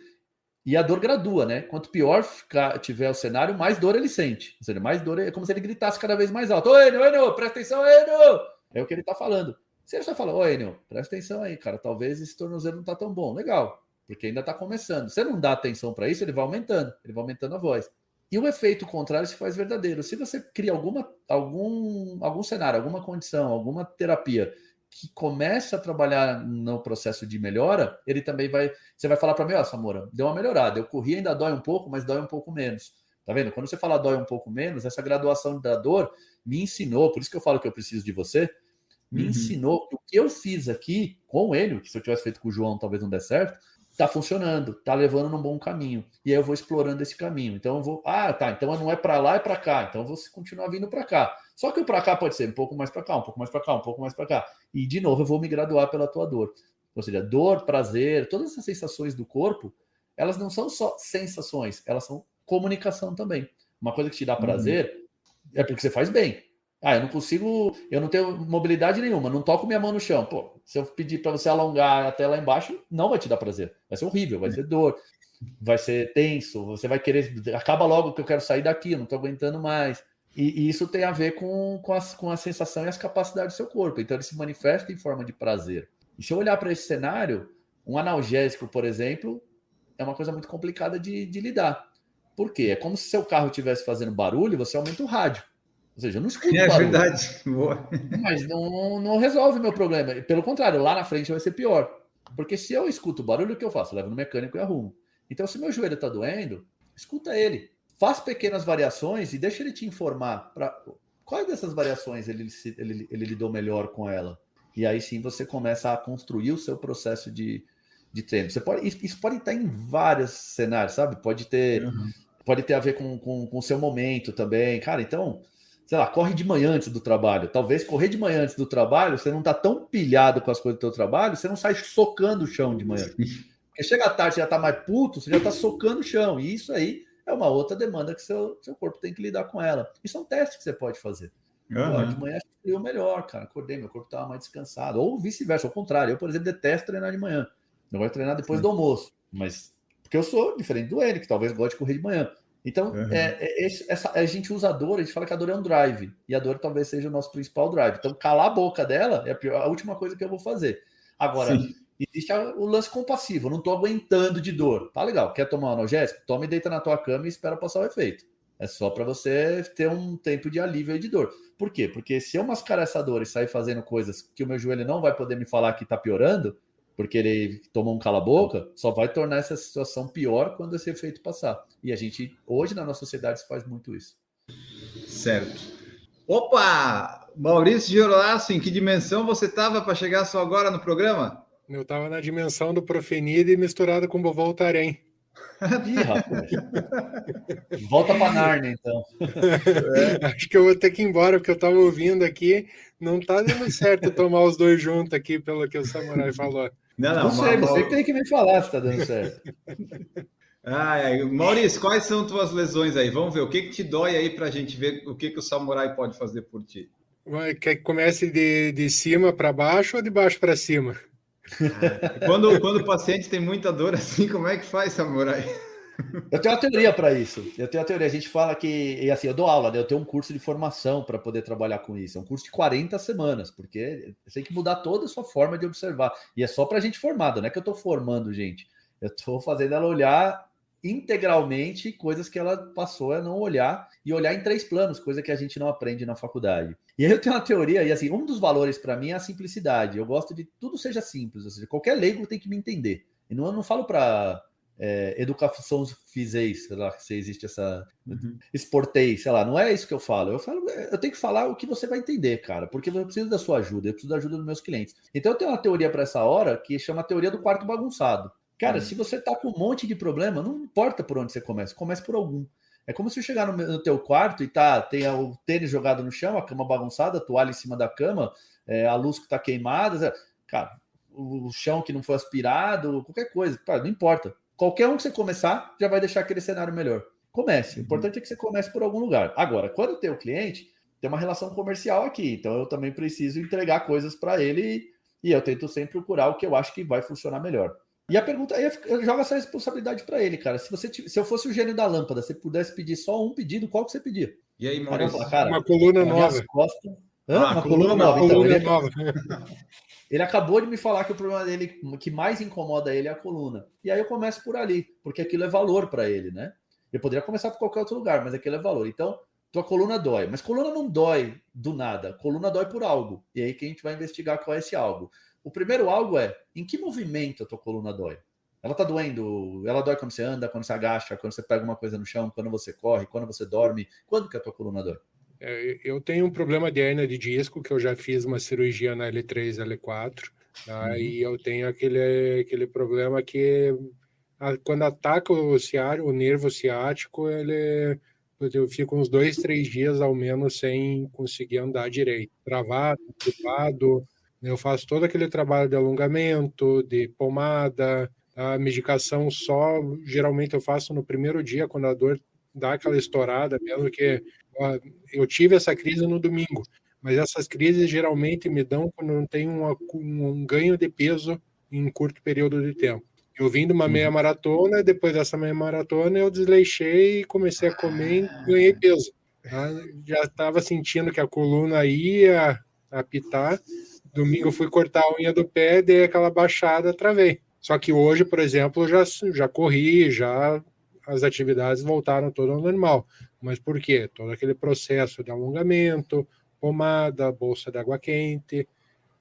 e a dor gradua, né? Quanto pior ficar, tiver o cenário, mais dor ele sente. Ou seja, mais dor é como se ele gritasse cada vez mais alto. Ô, Enio, Enio, presta atenção, Enio! É o que ele está falando. Se ele só fala, ô, Enio, presta atenção aí, cara, talvez esse tornozelo não está tão bom. Legal, porque ainda está começando. Se você não dá atenção para isso, ele vai aumentando, ele vai aumentando a voz. E o efeito contrário se faz verdadeiro. Se você cria alguma, algum, algum cenário, alguma condição, alguma terapia que começa a trabalhar no processo de melhora, ele também vai. Você vai falar para mim, ó, oh, Samora, deu uma melhorada. Eu corri, ainda dói um pouco, mas dói um pouco menos. Tá vendo? Quando você fala dói um pouco menos, essa graduação da dor me ensinou, por isso que eu falo que eu preciso de você, me uhum. ensinou que o que eu fiz aqui com ele, que se eu tivesse feito com o João talvez não desse certo, tá funcionando, tá levando num bom caminho. E aí eu vou explorando esse caminho. Então eu vou, ah, tá, então não é para lá, é para cá. Então eu vou continuar vindo para cá. Só que o para cá pode ser um pouco mais para cá, um pouco mais para cá, um pouco mais para cá. E de novo eu vou me graduar pela tua dor. Ou seja, dor, prazer, todas essas sensações do corpo, elas não são só sensações, elas são comunicação também. Uma coisa que te dá uhum. prazer uhum. é porque você faz bem. Ah, eu não consigo, eu não tenho mobilidade nenhuma, não toco minha mão no chão. Pô, se eu pedir para você alongar até lá embaixo, não vai te dar prazer. Vai ser horrível, vai ser dor, vai ser tenso, você vai querer. Acaba logo que eu quero sair daqui, eu não estou aguentando mais. E, e, isso tem a ver com, com, as, com a sensação e as capacidades do seu corpo. Então ele se manifesta em forma de prazer. E se eu olhar para esse cenário, um analgésico, por exemplo, é uma coisa muito complicada de, de lidar. Por quê? É como se seu carro estivesse fazendo barulho você aumenta o rádio. Ou seja, eu não escuto é barulho. verdade. Mas não, não resolve o meu problema. Pelo contrário, lá na frente vai ser pior. Porque se eu escuto barulho, o que eu faço? Eu levo no mecânico e arrumo. Então, se meu joelho está doendo, escuta ele. Faz pequenas variações e deixa ele te informar para quais dessas variações ele, ele, ele lidou melhor com ela. E aí sim você começa a construir o seu processo de, de treino. Você pode, isso pode estar em vários cenários, sabe? Pode ter, uhum. pode ter a ver com, com, com o seu momento também. Cara, então, sei lá, corre de manhã antes do trabalho. Talvez correr de manhã antes do trabalho, você não está tão pilhado com as coisas do seu trabalho, você não sai socando o chão de manhã. Porque chega à tarde, você já está mais puto, você já está socando o chão. E isso aí é uma outra demanda que seu, seu corpo tem que lidar com ela. Isso é um teste que você pode fazer. Uhum. de manhã eu melhor, cara. Acordei, meu corpo estava mais descansado. Ou vice-versa, ao contrário. Eu, por exemplo, detesto treinar de manhã. Eu gosto de treinar depois Sim. do almoço. Mas porque eu sou diferente do N, que talvez goste de correr de manhã. Então, uhum. é, é, essa, a gente usa a dor, a gente fala que a dor é um drive, e a dor talvez seja o nosso principal drive. Então, calar a boca dela é a, pior, a última coisa que eu vou fazer. Agora, Sim. existe o lance compassivo, eu não estou aguentando de dor. Tá legal, quer tomar um analgésico? Toma e deita na tua cama e espera passar o efeito. É só para você ter um tempo de alívio e de dor. Por quê? Porque se eu mascarar essa dor e sair fazendo coisas que o meu joelho não vai poder me falar que está piorando, porque ele tomou um cala-boca, só vai tornar essa situação pior quando esse efeito passar. E a gente, hoje, na nossa sociedade, se faz muito isso. Certo. Opa! Maurício Girolasso, em que dimensão você estava para chegar só agora no programa? Eu estava na dimensão do Profenide misturado com Bovoltarém. Ih, rapaz. Volta para Narnia, então. É. Acho que eu vou ter que ir embora, porque eu estava ouvindo aqui. Não está dando certo tomar os dois juntos aqui, pelo que o Samurai falou. Não, não, não sei, você que tem que me falar se está dando certo. Ah, Maurício, quais são tuas lesões aí? Vamos ver o que, que te dói aí para a gente ver o que, que o Samurai pode fazer por ti. Quer que comece de, de cima para baixo ou de baixo para cima? Ah, quando, quando o paciente tem muita dor assim, como é que faz, Samurai? Eu tenho uma teoria para isso. Eu tenho uma teoria. A gente fala que, e assim, eu dou aula, né? Eu tenho um curso de formação para poder trabalhar com isso. É um curso de 40 semanas, porque você tem que mudar toda a sua forma de observar. E é só para gente formada, não é que eu estou formando gente. Eu estou fazendo ela olhar integralmente coisas que ela passou a não olhar e olhar em três planos, coisa que a gente não aprende na faculdade. E aí eu tenho uma teoria, e assim, um dos valores para mim é a simplicidade. Eu gosto de tudo seja simples, ou seja, qualquer leigo tem que me entender. E não, eu não falo para é, educação fizeis, sei lá, se existe essa uhum. exportei, sei lá, não é isso que eu falo. Eu falo, eu tenho que falar o que você vai entender, cara, porque eu preciso da sua ajuda, eu preciso da ajuda dos meus clientes. Então eu tenho uma teoria para essa hora que chama a teoria do quarto bagunçado. Cara, uhum. se você tá com um monte de problema, não importa por onde você começa, comece por algum. É como se eu chegar no, no teu quarto e tá, tem o tênis jogado no chão, a cama bagunçada, a toalha em cima da cama, é, a luz que tá queimada, cara, o, o chão que não foi aspirado, qualquer coisa, cara, não importa Qualquer um que você começar já vai deixar aquele cenário melhor. Comece. O uhum. importante é que você comece por algum lugar. Agora, quando tem o cliente, tem uma relação comercial aqui. Então eu também preciso entregar coisas para ele e eu tento sempre procurar o que eu acho que vai funcionar melhor. E a pergunta aí eu jogo essa responsabilidade para ele, cara. Se você se eu fosse o gênio da lâmpada, se pudesse pedir só um pedido, qual que você pedia? E aí, Maurício? Cara, uma coluna nova. Costas, ah, uma coluna, coluna nova. Então, coluna ele, nova. Ele acabou de me falar que o problema dele, que mais incomoda ele é a coluna. E aí eu começo por ali, porque aquilo é valor para ele, né? Eu poderia começar por qualquer outro lugar, mas aquilo é valor. Então, tua coluna dói. Mas coluna não dói do nada. Coluna dói por algo. E aí que a gente vai investigar qual é esse algo. O primeiro algo é em que movimento a tua coluna dói? Ela tá doendo, ela dói quando você anda, quando você agacha, quando você pega uma coisa no chão, quando você corre, quando você dorme. Quando que a tua coluna dói? É, eu tenho um problema de hernia de disco, que eu já fiz uma cirurgia na L3, L4, tá? uhum. e eu tenho aquele, aquele problema que quando ataca o ciático, o nervo ciático, ele eu fico uns dois, três dias ao menos sem conseguir andar direito, travado, travado. Eu faço todo aquele trabalho de alongamento, de pomada, a medicação só, geralmente eu faço no primeiro dia, quando a dor dar aquela estourada mesmo, que eu tive essa crise no domingo, mas essas crises geralmente me dão quando não tem uma, um ganho de peso em curto período de tempo. Eu vim de uma meia uhum. maratona, depois dessa meia maratona eu desleixei e comecei a comer e ganhei peso. Tá? Já estava sentindo que a coluna ia apitar. Domingo fui cortar a unha do pé, dei aquela baixada, travei. Só que hoje, por exemplo, já, já corri, já as atividades voltaram todo ao normal. Mas por quê? Todo aquele processo de alongamento, pomada, bolsa de água quente,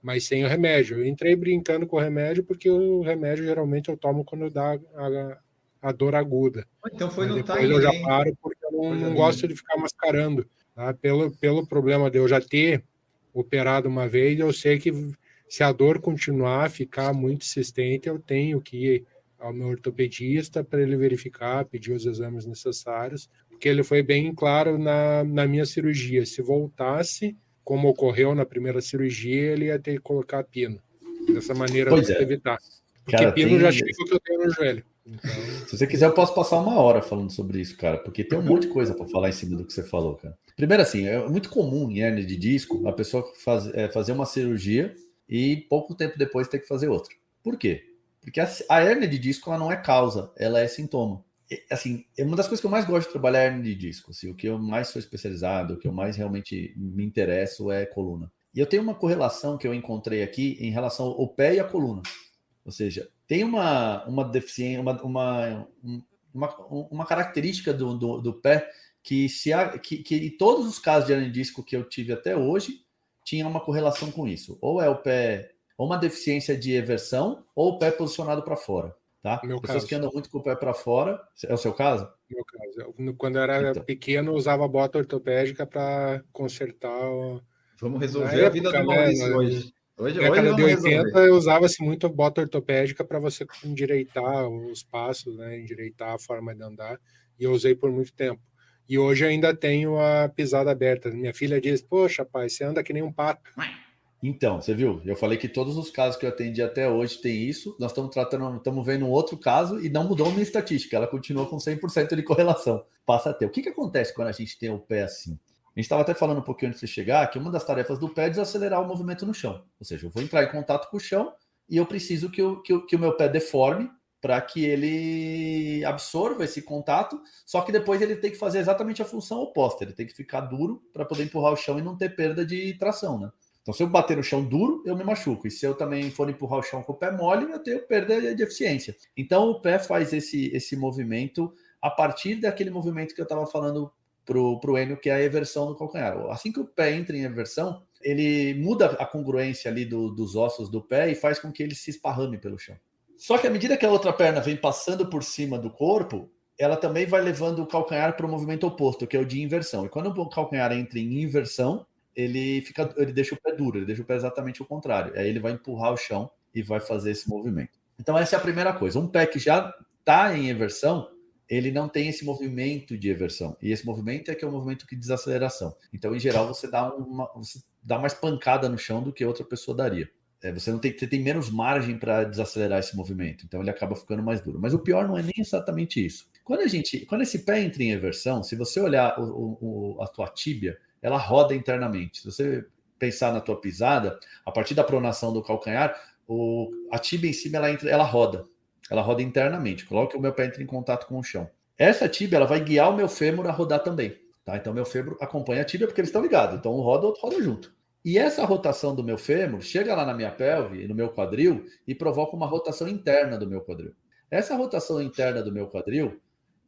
mas sem o remédio. Eu entrei brincando com o remédio porque o remédio geralmente eu tomo quando dá a, a dor aguda. Então foi no depois time, eu já paro porque eu não, não gosto de ficar mascarando. Tá? Pelo, pelo problema de eu já ter operado uma vez, eu sei que se a dor continuar, ficar muito insistente, eu tenho que ir ao meu ortopedista para ele verificar, pedir os exames necessários, porque ele foi bem claro na, na minha cirurgia. Se voltasse, como ocorreu na primeira cirurgia, ele ia ter que colocar pino. Dessa maneira, pois é. evitar. Porque cara, pino tem... já chega o que eu tenho no joelho. Então... Se você quiser, eu posso passar uma hora falando sobre isso, cara, porque tem um monte de coisa para falar em cima do que você falou, cara. Primeiro, assim, é muito comum em hernia de disco a pessoa faz, é, fazer uma cirurgia e pouco tempo depois ter que fazer outra. Por quê? Porque a, a hernia de disco ela não é causa, ela é sintoma. E, assim, é uma das coisas que eu mais gosto de trabalhar é hernia de disco. Assim, o que eu mais sou especializado, o que eu mais realmente me interesso é coluna. E eu tenho uma correlação que eu encontrei aqui em relação ao pé e à coluna. Ou seja, tem uma, uma deficiência, uma, uma, uma, uma característica do, do, do, pé que, se há, que, que em todos os casos de hernia de disco que eu tive até hoje, tinha uma correlação com isso. Ou é o pé ou uma deficiência de eversão ou o pé posicionado para fora. Tá? Meu Pessoas caso. que andam muito com o pé para fora. É o seu caso? Meu caso. Eu, quando eu era então. pequeno, eu usava bota ortopédica para consertar. O... Vamos resolver época, a vida do né, Maurício né, hoje. Hoje, na década de 80 eu usava-se muito bota ortopédica para você endireitar os passos, né? endireitar a forma de andar, e eu usei por muito tempo. E hoje ainda tenho a pisada aberta. Minha filha diz: Poxa, pai, você anda que nem um pato. Então, você viu? Eu falei que todos os casos que eu atendi até hoje tem isso. Nós estamos tratando, estamos vendo um outro caso e não mudou minha estatística. Ela continua com 100% de correlação. Passa a ter. O que, que acontece quando a gente tem o pé assim? A gente estava até falando um pouquinho antes de chegar que uma das tarefas do pé é desacelerar o movimento no chão. Ou seja, eu vou entrar em contato com o chão e eu preciso que, eu, que, que o meu pé deforme para que ele absorva esse contato, só que depois ele tem que fazer exatamente a função oposta, ele tem que ficar duro para poder empurrar o chão e não ter perda de tração, né? Então, se eu bater no chão duro, eu me machuco. E se eu também for empurrar o chão com o pé mole, eu tenho perda de eficiência. Então, o pé faz esse, esse movimento a partir daquele movimento que eu estava falando para o Enio, que é a eversão do calcanhar. Assim que o pé entra em eversão, ele muda a congruência ali do, dos ossos do pé e faz com que ele se esparrame pelo chão. Só que à medida que a outra perna vem passando por cima do corpo, ela também vai levando o calcanhar para o movimento oposto, que é o de inversão. E quando o calcanhar entra em inversão, ele fica, ele deixa o pé duro, ele deixa o pé exatamente o contrário. Aí ele vai empurrar o chão e vai fazer esse movimento. Então essa é a primeira coisa. Um pé que já está em eversão, ele não tem esse movimento de eversão. E esse movimento é que é o um movimento de desaceleração. Então, em geral, você dá uma, você dá mais pancada no chão do que outra pessoa daria. É, você não tem, você tem menos margem para desacelerar esse movimento. Então ele acaba ficando mais duro. Mas o pior não é nem exatamente isso. Quando a gente, quando esse pé entra em eversão, se você olhar o, o, a tua tíbia, ela roda internamente. Se você pensar na tua pisada, a partir da pronação do calcanhar, o, a tibia em cima ela, entra, ela roda. Ela roda internamente. Coloque o meu pé entra em contato com o chão. Essa tibia ela vai guiar o meu fêmur a rodar também. Tá? Então, meu fêmur acompanha a tibia porque eles estão ligados. Então, um roda, outro roda junto. E essa rotação do meu fêmur chega lá na minha pelve, no meu quadril, e provoca uma rotação interna do meu quadril. Essa rotação interna do meu quadril,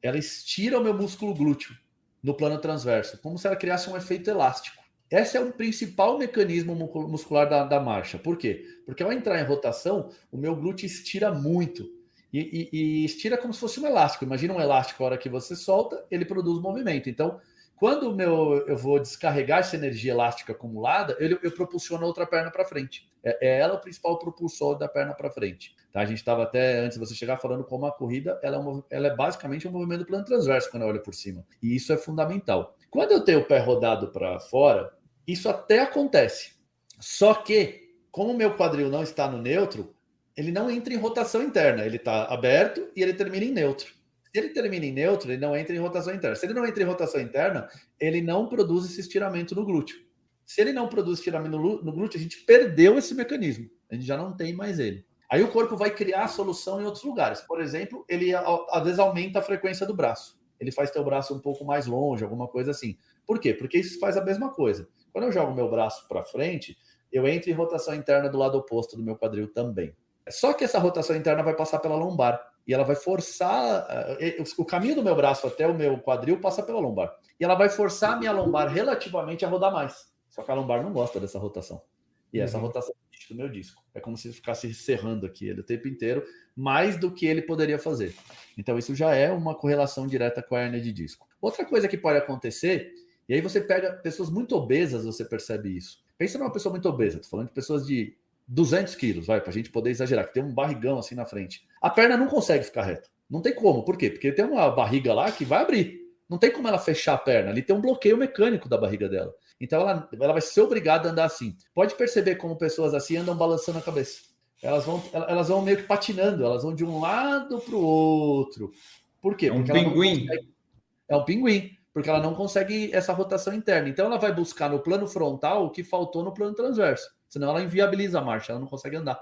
ela estira o meu músculo glúteo no plano transverso, como se ela criasse um efeito elástico. Esse é o principal mecanismo muscular da, da marcha. Por quê? Porque ao entrar em rotação, o meu glúteo estira muito. E, e, e, estira como se fosse um elástico. Imagina um elástico, a hora que você solta, ele produz movimento. Então, quando meu, eu vou descarregar essa energia elástica acumulada, eu, eu propulsiono a outra perna para frente. É, é, ela o principal propulsor da perna para frente. Tá? A gente estava até, antes de você chegar, falando como a corrida ela é, um, ela é basicamente um movimento do plano transverso quando eu olho por cima. E isso é fundamental. Quando eu tenho o pé rodado para fora, isso até acontece. Só que, como o meu quadril não está no neutro, ele não entra em rotação interna. Ele está aberto e ele termina em neutro. Se ele termina em neutro, ele não entra em rotação interna. Se ele não entra em rotação interna, ele não produz esse estiramento no glúteo. Se ele não produz estiramento no glúteo, a gente perdeu esse mecanismo. A gente já não tem mais ele. Aí o corpo vai criar a solução em outros lugares. Por exemplo, ele às vezes aumenta a frequência do braço. Ele faz teu braço um pouco mais longe, alguma coisa assim. Por quê? Porque isso faz a mesma coisa. Quando eu jogo meu braço para frente, eu entro em rotação interna do lado oposto do meu quadril também. Só que essa rotação interna vai passar pela lombar e ela vai forçar eh, o caminho do meu braço até o meu quadril passa pela lombar. E ela vai forçar a minha lombar relativamente a rodar mais. Só que a lombar não gosta dessa rotação. E essa uhum. rotação do meu disco. É como se ficasse cerrando aqui ele o tempo inteiro, mais do que ele poderia fazer. Então, isso já é uma correlação direta com a hernia de disco. Outra coisa que pode acontecer, e aí você pega pessoas muito obesas, você percebe isso. Pensa numa pessoa muito obesa, tô falando de pessoas de 200 quilos, vai, para a gente poder exagerar, que tem um barrigão assim na frente. A perna não consegue ficar reta. Não tem como. Por quê? Porque tem uma barriga lá que vai abrir. Não tem como ela fechar a perna. Ali tem um bloqueio mecânico da barriga dela. Então ela, ela vai ser obrigada a andar assim. Pode perceber como pessoas assim andam balançando a cabeça. Elas vão, elas vão meio que patinando, elas vão de um lado para o outro. Por quê? É um porque pinguim. Consegue... É um pinguim, porque ela não consegue essa rotação interna. Então ela vai buscar no plano frontal o que faltou no plano transverso. Senão ela inviabiliza a marcha, ela não consegue andar.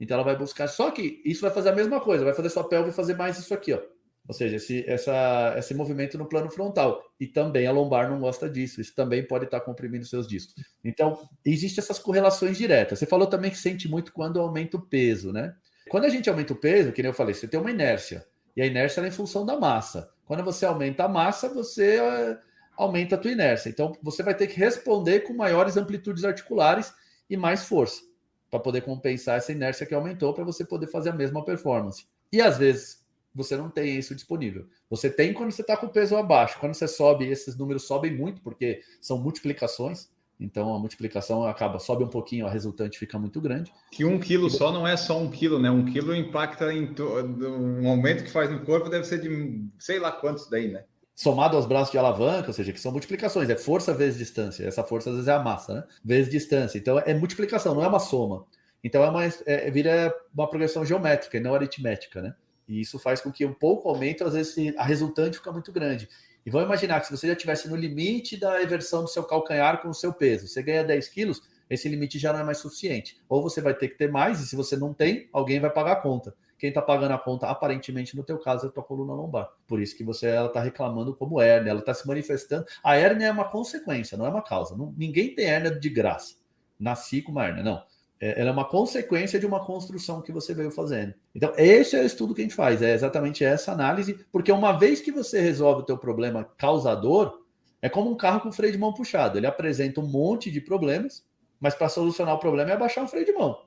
Então ela vai buscar. Só que isso vai fazer a mesma coisa, vai fazer sua pelve fazer mais isso aqui, ó. Ou seja, esse, essa, esse movimento no plano frontal. E também a lombar não gosta disso. Isso também pode estar comprimindo seus discos. Então, existem essas correlações diretas. Você falou também que sente muito quando aumenta o peso, né? Quando a gente aumenta o peso, que nem eu falei, você tem uma inércia. E a inércia é em função da massa. Quando você aumenta a massa, você uh, aumenta a tua inércia. Então, você vai ter que responder com maiores amplitudes articulares e mais força para poder compensar essa inércia que aumentou para você poder fazer a mesma performance. E às vezes você não tem isso disponível. Você tem quando você está com o peso abaixo. Quando você sobe, esses números sobem muito, porque são multiplicações. Então a multiplicação acaba, sobe um pouquinho, a resultante fica muito grande. Que um quilo só não é só um quilo, né? Um quilo impacta em um aumento que faz no corpo deve ser de sei lá quantos daí, né? Somado aos braços de alavanca, ou seja, que são multiplicações, é força vezes distância. Essa força às vezes é a massa, né? Vezes distância. Então é multiplicação, não é uma soma. Então é uma, é, vira uma progressão geométrica e não aritmética, né? E isso faz com que um pouco aumente, às vezes a resultante fica muito grande. E vamos imaginar que se você já estivesse no limite da eversão do seu calcanhar com o seu peso, você ganha 10 quilos, esse limite já não é mais suficiente. Ou você vai ter que ter mais, e se você não tem, alguém vai pagar a conta. Quem está pagando a conta, aparentemente, no teu caso, é a tua coluna lombar. Por isso que você ela está reclamando como hérnia, ela está se manifestando. A hérnia é uma consequência, não é uma causa. Não, ninguém tem hérnia de graça. Nasci com uma hérnia, não. É, ela é uma consequência de uma construção que você veio fazendo. Então, esse é o estudo que a gente faz, é exatamente essa análise, porque uma vez que você resolve o teu problema causador, é como um carro com freio de mão puxado. Ele apresenta um monte de problemas, mas para solucionar o problema é abaixar o freio de mão.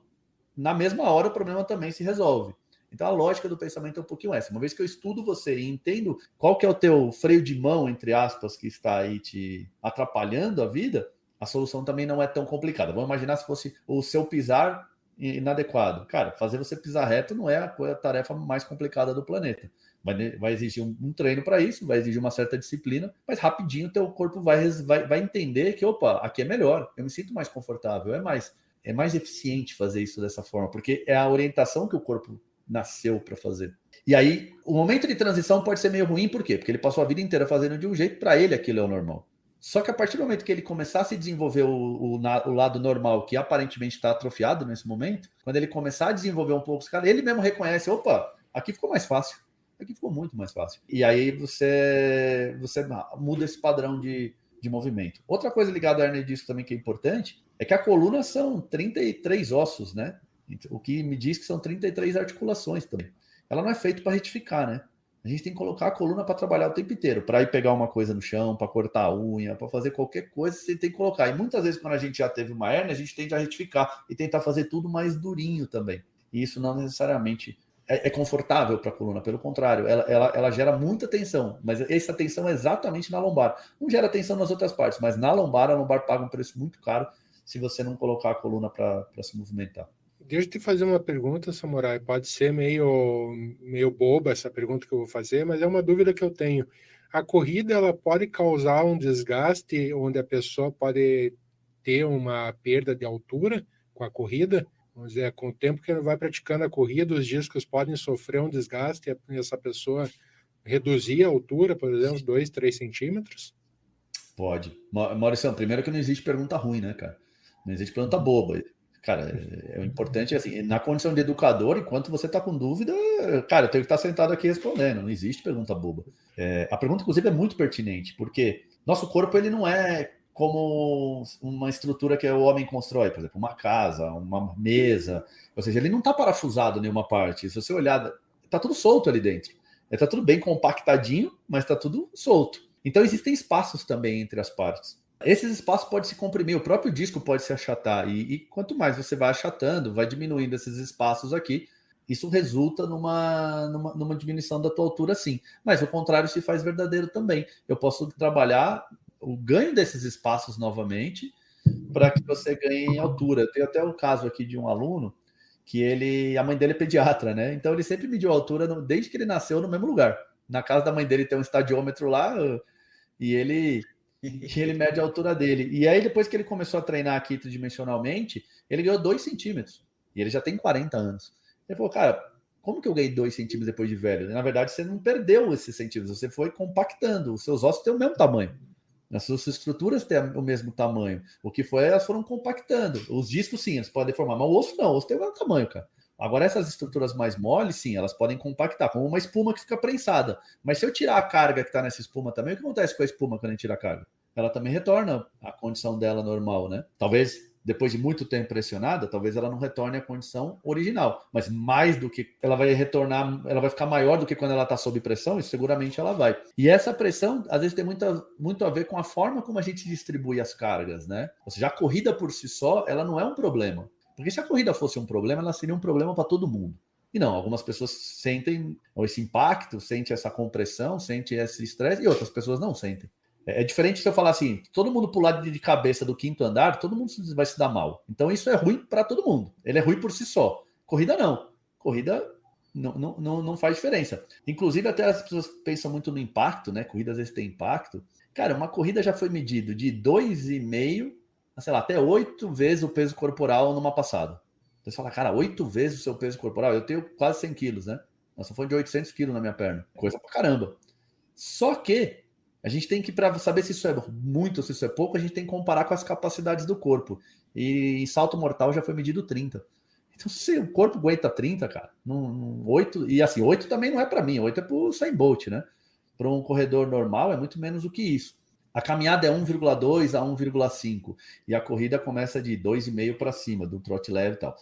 Na mesma hora, o problema também se resolve. Então, a lógica do pensamento é um pouquinho essa. Uma vez que eu estudo você e entendo qual que é o teu freio de mão, entre aspas, que está aí te atrapalhando a vida, a solução também não é tão complicada. Vamos imaginar se fosse o seu pisar inadequado. Cara, fazer você pisar reto não é a tarefa mais complicada do planeta. Vai, vai exigir um, um treino para isso, vai exigir uma certa disciplina, mas rapidinho o teu corpo vai, vai, vai entender que, opa, aqui é melhor, eu me sinto mais confortável, é mais, é mais eficiente fazer isso dessa forma, porque é a orientação que o corpo nasceu para fazer. E aí, o momento de transição pode ser meio ruim, por quê? Porque ele passou a vida inteira fazendo de um jeito, para ele aquilo é o normal. Só que a partir do momento que ele começar a se desenvolver o, o, o lado normal, que aparentemente está atrofiado nesse momento, quando ele começar a desenvolver um pouco os caras, ele mesmo reconhece: opa, aqui ficou mais fácil. Aqui ficou muito mais fácil. E aí você, você muda esse padrão de, de movimento. Outra coisa ligada à hernia disco também que é importante é que a coluna são 33 ossos, né? O que me diz que são 33 articulações também. Ela não é feita para retificar, né? A gente tem que colocar a coluna para trabalhar o tempo inteiro, para ir pegar uma coisa no chão, para cortar a unha, para fazer qualquer coisa, você tem que colocar. E muitas vezes, quando a gente já teve uma hernia, a gente tende a retificar e tentar fazer tudo mais durinho também. E isso não necessariamente é, é confortável para a coluna, pelo contrário, ela, ela, ela gera muita tensão, mas essa tensão é exatamente na lombar. Não gera tensão nas outras partes, mas na lombar, a lombar paga um preço muito caro se você não colocar a coluna para se movimentar. Deixa eu te fazer uma pergunta, Samurai. Pode ser meio, meio boba essa pergunta que eu vou fazer, mas é uma dúvida que eu tenho. A corrida ela pode causar um desgaste onde a pessoa pode ter uma perda de altura com a corrida? Vamos dizer, com o tempo que ela vai praticando a corrida, os discos podem sofrer um desgaste e essa pessoa reduzir a altura, por exemplo, 2, 3 centímetros? Pode. Maurício, primeiro que não existe pergunta ruim, né, cara? Não existe pergunta boba. Cara, é, é o importante assim, na condição de educador, enquanto você está com dúvida, cara, eu tenho que estar sentado aqui respondendo, não existe pergunta boba. É, a pergunta, inclusive, é muito pertinente, porque nosso corpo ele não é como uma estrutura que o homem constrói, por exemplo, uma casa, uma mesa, ou seja, ele não está parafusado em nenhuma parte. Se você olhar, está tudo solto ali dentro. Está tudo bem compactadinho, mas está tudo solto. Então existem espaços também entre as partes. Esses espaços podem se comprimir, o próprio disco pode se achatar, e, e quanto mais você vai achatando, vai diminuindo esses espaços aqui, isso resulta numa, numa, numa, diminuição da tua altura, sim. Mas o contrário se faz verdadeiro também. Eu posso trabalhar o ganho desses espaços novamente para que você ganhe altura. Tem até o caso aqui de um aluno que ele, a mãe dele é pediatra, né? Então ele sempre mediu a altura desde que ele nasceu no mesmo lugar. Na casa da mãe dele tem um estadiômetro lá e ele e ele mede a altura dele. E aí depois que ele começou a treinar aqui tridimensionalmente, ele ganhou 2 centímetros. E ele já tem 40 anos. Ele falou, cara, como que eu ganhei 2 centímetros depois de velho? Na verdade, você não perdeu esses centímetros, você foi compactando. Os seus ossos têm o mesmo tamanho. As suas estruturas têm o mesmo tamanho. O que foi, elas foram compactando. Os discos, sim, eles podem formar, mas o osso não, o osso tem o mesmo tamanho, cara. Agora, essas estruturas mais moles, sim, elas podem compactar, como uma espuma que fica prensada. Mas se eu tirar a carga que está nessa espuma também, o que acontece com a espuma quando a gente tira a carga? Ela também retorna à condição dela normal, né? Talvez depois de muito tempo pressionada, talvez ela não retorne à condição original, mas mais do que ela vai retornar, ela vai ficar maior do que quando ela está sob pressão, isso seguramente ela vai. E essa pressão, às vezes, tem muito, muito a ver com a forma como a gente distribui as cargas, né? Ou seja, a corrida por si só, ela não é um problema. Porque se a corrida fosse um problema, ela seria um problema para todo mundo. E não, algumas pessoas sentem esse impacto, sentem essa compressão, sentem esse estresse, e outras pessoas não sentem. É, é diferente se eu falar assim, todo mundo pular de cabeça do quinto andar, todo mundo vai se dar mal. Então isso é ruim para todo mundo. Ele é ruim por si só. Corrida não. Corrida não, não, não, não faz diferença. Inclusive, até as pessoas pensam muito no impacto, né? Corrida às vezes tem impacto. Cara, uma corrida já foi medido de 2,5, sei lá, até 8 vezes o peso corporal numa passada. Você fala, cara, 8 vezes o seu peso corporal? Eu tenho quase 100 quilos, né? Nossa, foi de 800 quilos na minha perna. Coisa pra caramba. Só que a gente tem que, para saber se isso é muito ou se isso é pouco, a gente tem que comparar com as capacidades do corpo. E em salto mortal já foi medido 30. Então, se o corpo aguenta 30, cara, num, 8, e assim, 8 também não é para mim, 8 é para o 100 Bolt, né? Para um corredor normal é muito menos do que isso. A caminhada é 1,2 a 1,5 e a corrida começa de 2,5 para cima, do trote leve e tal.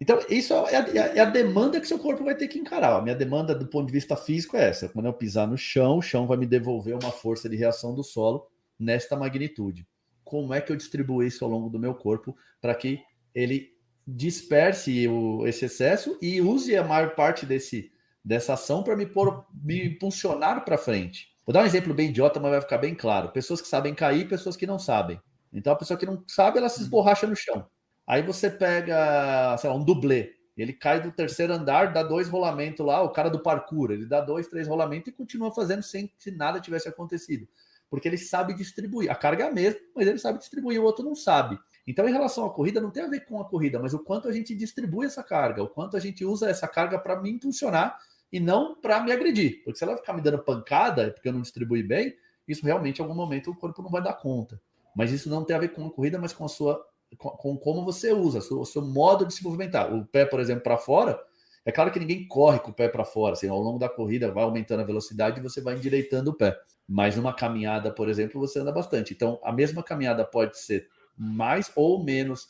Então, isso é a, é a, demanda que seu corpo vai ter que encarar. A minha demanda do ponto de vista físico é essa. Quando eu pisar no chão, o chão vai me devolver uma força de reação do solo nesta magnitude. Como é que eu distribuo isso ao longo do meu corpo para que ele disperse o, esse excesso e use a maior parte desse, dessa ação para me, me impulsionar para frente? Vou dar um exemplo bem idiota, mas vai ficar bem claro. Pessoas que sabem cair, pessoas que não sabem. Então, a pessoa que não sabe, ela se esborracha no chão. Aí você pega, sei lá, um dublê. Ele cai do terceiro andar, dá dois rolamentos lá, o cara do parkour, ele dá dois, três rolamentos e continua fazendo sem que nada tivesse acontecido. Porque ele sabe distribuir. A carga é a mesma, mas ele sabe distribuir, o outro não sabe. Então, em relação à corrida, não tem a ver com a corrida, mas o quanto a gente distribui essa carga, o quanto a gente usa essa carga para me impulsionar e não para me agredir. Porque se ela ficar me dando pancada, porque eu não distribuí bem, isso realmente, em algum momento, o corpo não vai dar conta. Mas isso não tem a ver com a corrida, mas com a sua com, como você usa, o seu modo de se movimentar. O pé, por exemplo, para fora, é claro que ninguém corre com o pé para fora, assim, ao longo da corrida vai aumentando a velocidade e você vai endireitando o pé. Mas numa caminhada, por exemplo, você anda bastante. Então, a mesma caminhada pode ser mais ou menos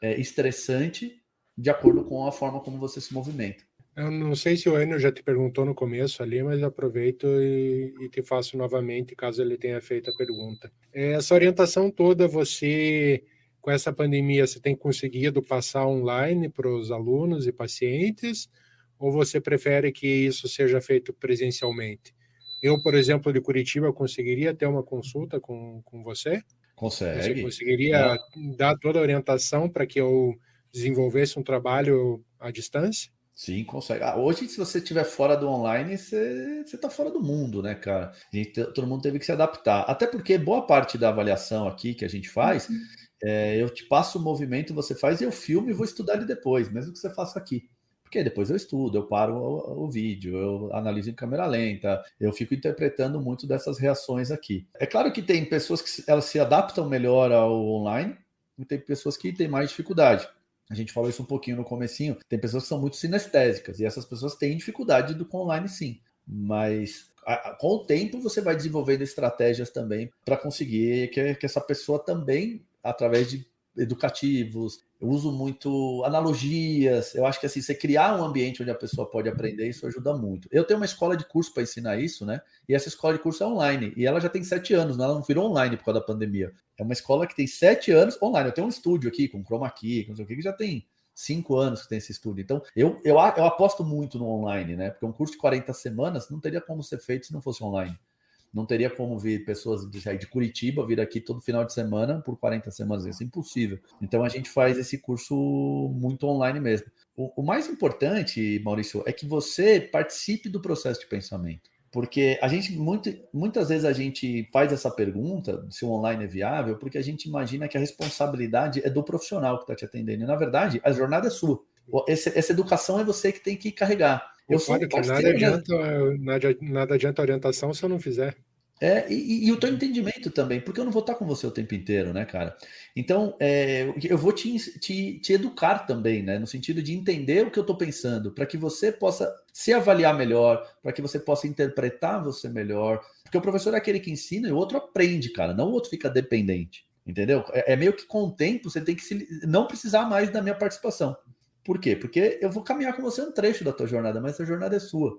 é, estressante de acordo com a forma como você se movimenta. Eu não sei se o Enio já te perguntou no começo ali, mas aproveito e, e, te faço novamente, caso ele tenha feito a pergunta. Essa orientação toda você com essa pandemia, você tem conseguido passar online para os alunos e pacientes? Ou você prefere que isso seja feito presencialmente? Eu, por exemplo, de Curitiba, conseguiria ter uma consulta com, com você? Consegue. Você conseguiria é. dar toda a orientação para que eu desenvolvesse um trabalho à distância? Sim, consegue. Ah, hoje, se você estiver fora do online, você está fora do mundo, né, cara? Gente, todo mundo teve que se adaptar. Até porque boa parte da avaliação aqui que a gente faz uhum é, eu te passo o movimento, você faz, e eu filmo e vou estudar ele depois, mesmo que você faça aqui. Porque depois eu estudo, eu paro o, o, vídeo, eu analiso em câmera lenta, eu fico interpretando muito dessas reações aqui. É claro que tem pessoas que elas se adaptam melhor ao online e tem pessoas que têm mais dificuldade. A gente falou isso um pouquinho no comecinho. Tem pessoas que são muito sinestésicas e essas pessoas têm dificuldade do online sim. Mas a, com o tempo você vai desenvolvendo estratégias também para conseguir que, que essa pessoa também, através de educativos, eu uso muito analogias. Eu acho que assim, você criar um ambiente onde a pessoa pode aprender, isso ajuda muito. Eu tenho uma escola de curso para ensinar isso, né? E essa escola de curso é online. E ela já tem sete anos, né? ela não virou online por causa da pandemia. É uma escola que tem sete anos online. Eu tenho um estúdio aqui com chroma key, com não sei o que, que já tem cinco anos que tem esse estúdio. Então, eu, eu, eu aposto muito no online, né? Porque um curso de 40 semanas não teria como ser feito se não fosse online. Não teria como vir pessoas de, de Curitiba vir aqui todo final de semana por 40 semanas. Isso é impossível. Então a gente faz esse curso muito online mesmo. O, o mais importante, Maurício, é que você participe do processo de pensamento. Porque a gente, muito, muitas vezes a gente faz essa pergunta se o online é viável, porque a gente imagina que a responsabilidade é do profissional que está te atendendo. E, na verdade, a jornada é sua. Essa, essa educação é você que tem que carregar. Eu sou que nada adianta, nada, nada adianta orientação se eu não fizer. É, e, e, o teu entendimento também, porque eu não vou estar com você o tempo inteiro, né, cara? Então, é, eu vou te, te, te, educar também, né? No sentido de entender o que eu estou pensando, para que você possa se avaliar melhor, para que você possa interpretar você melhor. Porque o professor é aquele que ensina e o outro aprende, cara, não o outro fica dependente, entendeu? É, é meio que com o tempo você tem que se, não precisar mais da minha participação. Por quê? Porque eu vou caminhar com você um trecho da tua jornada, mas a jornada é sua.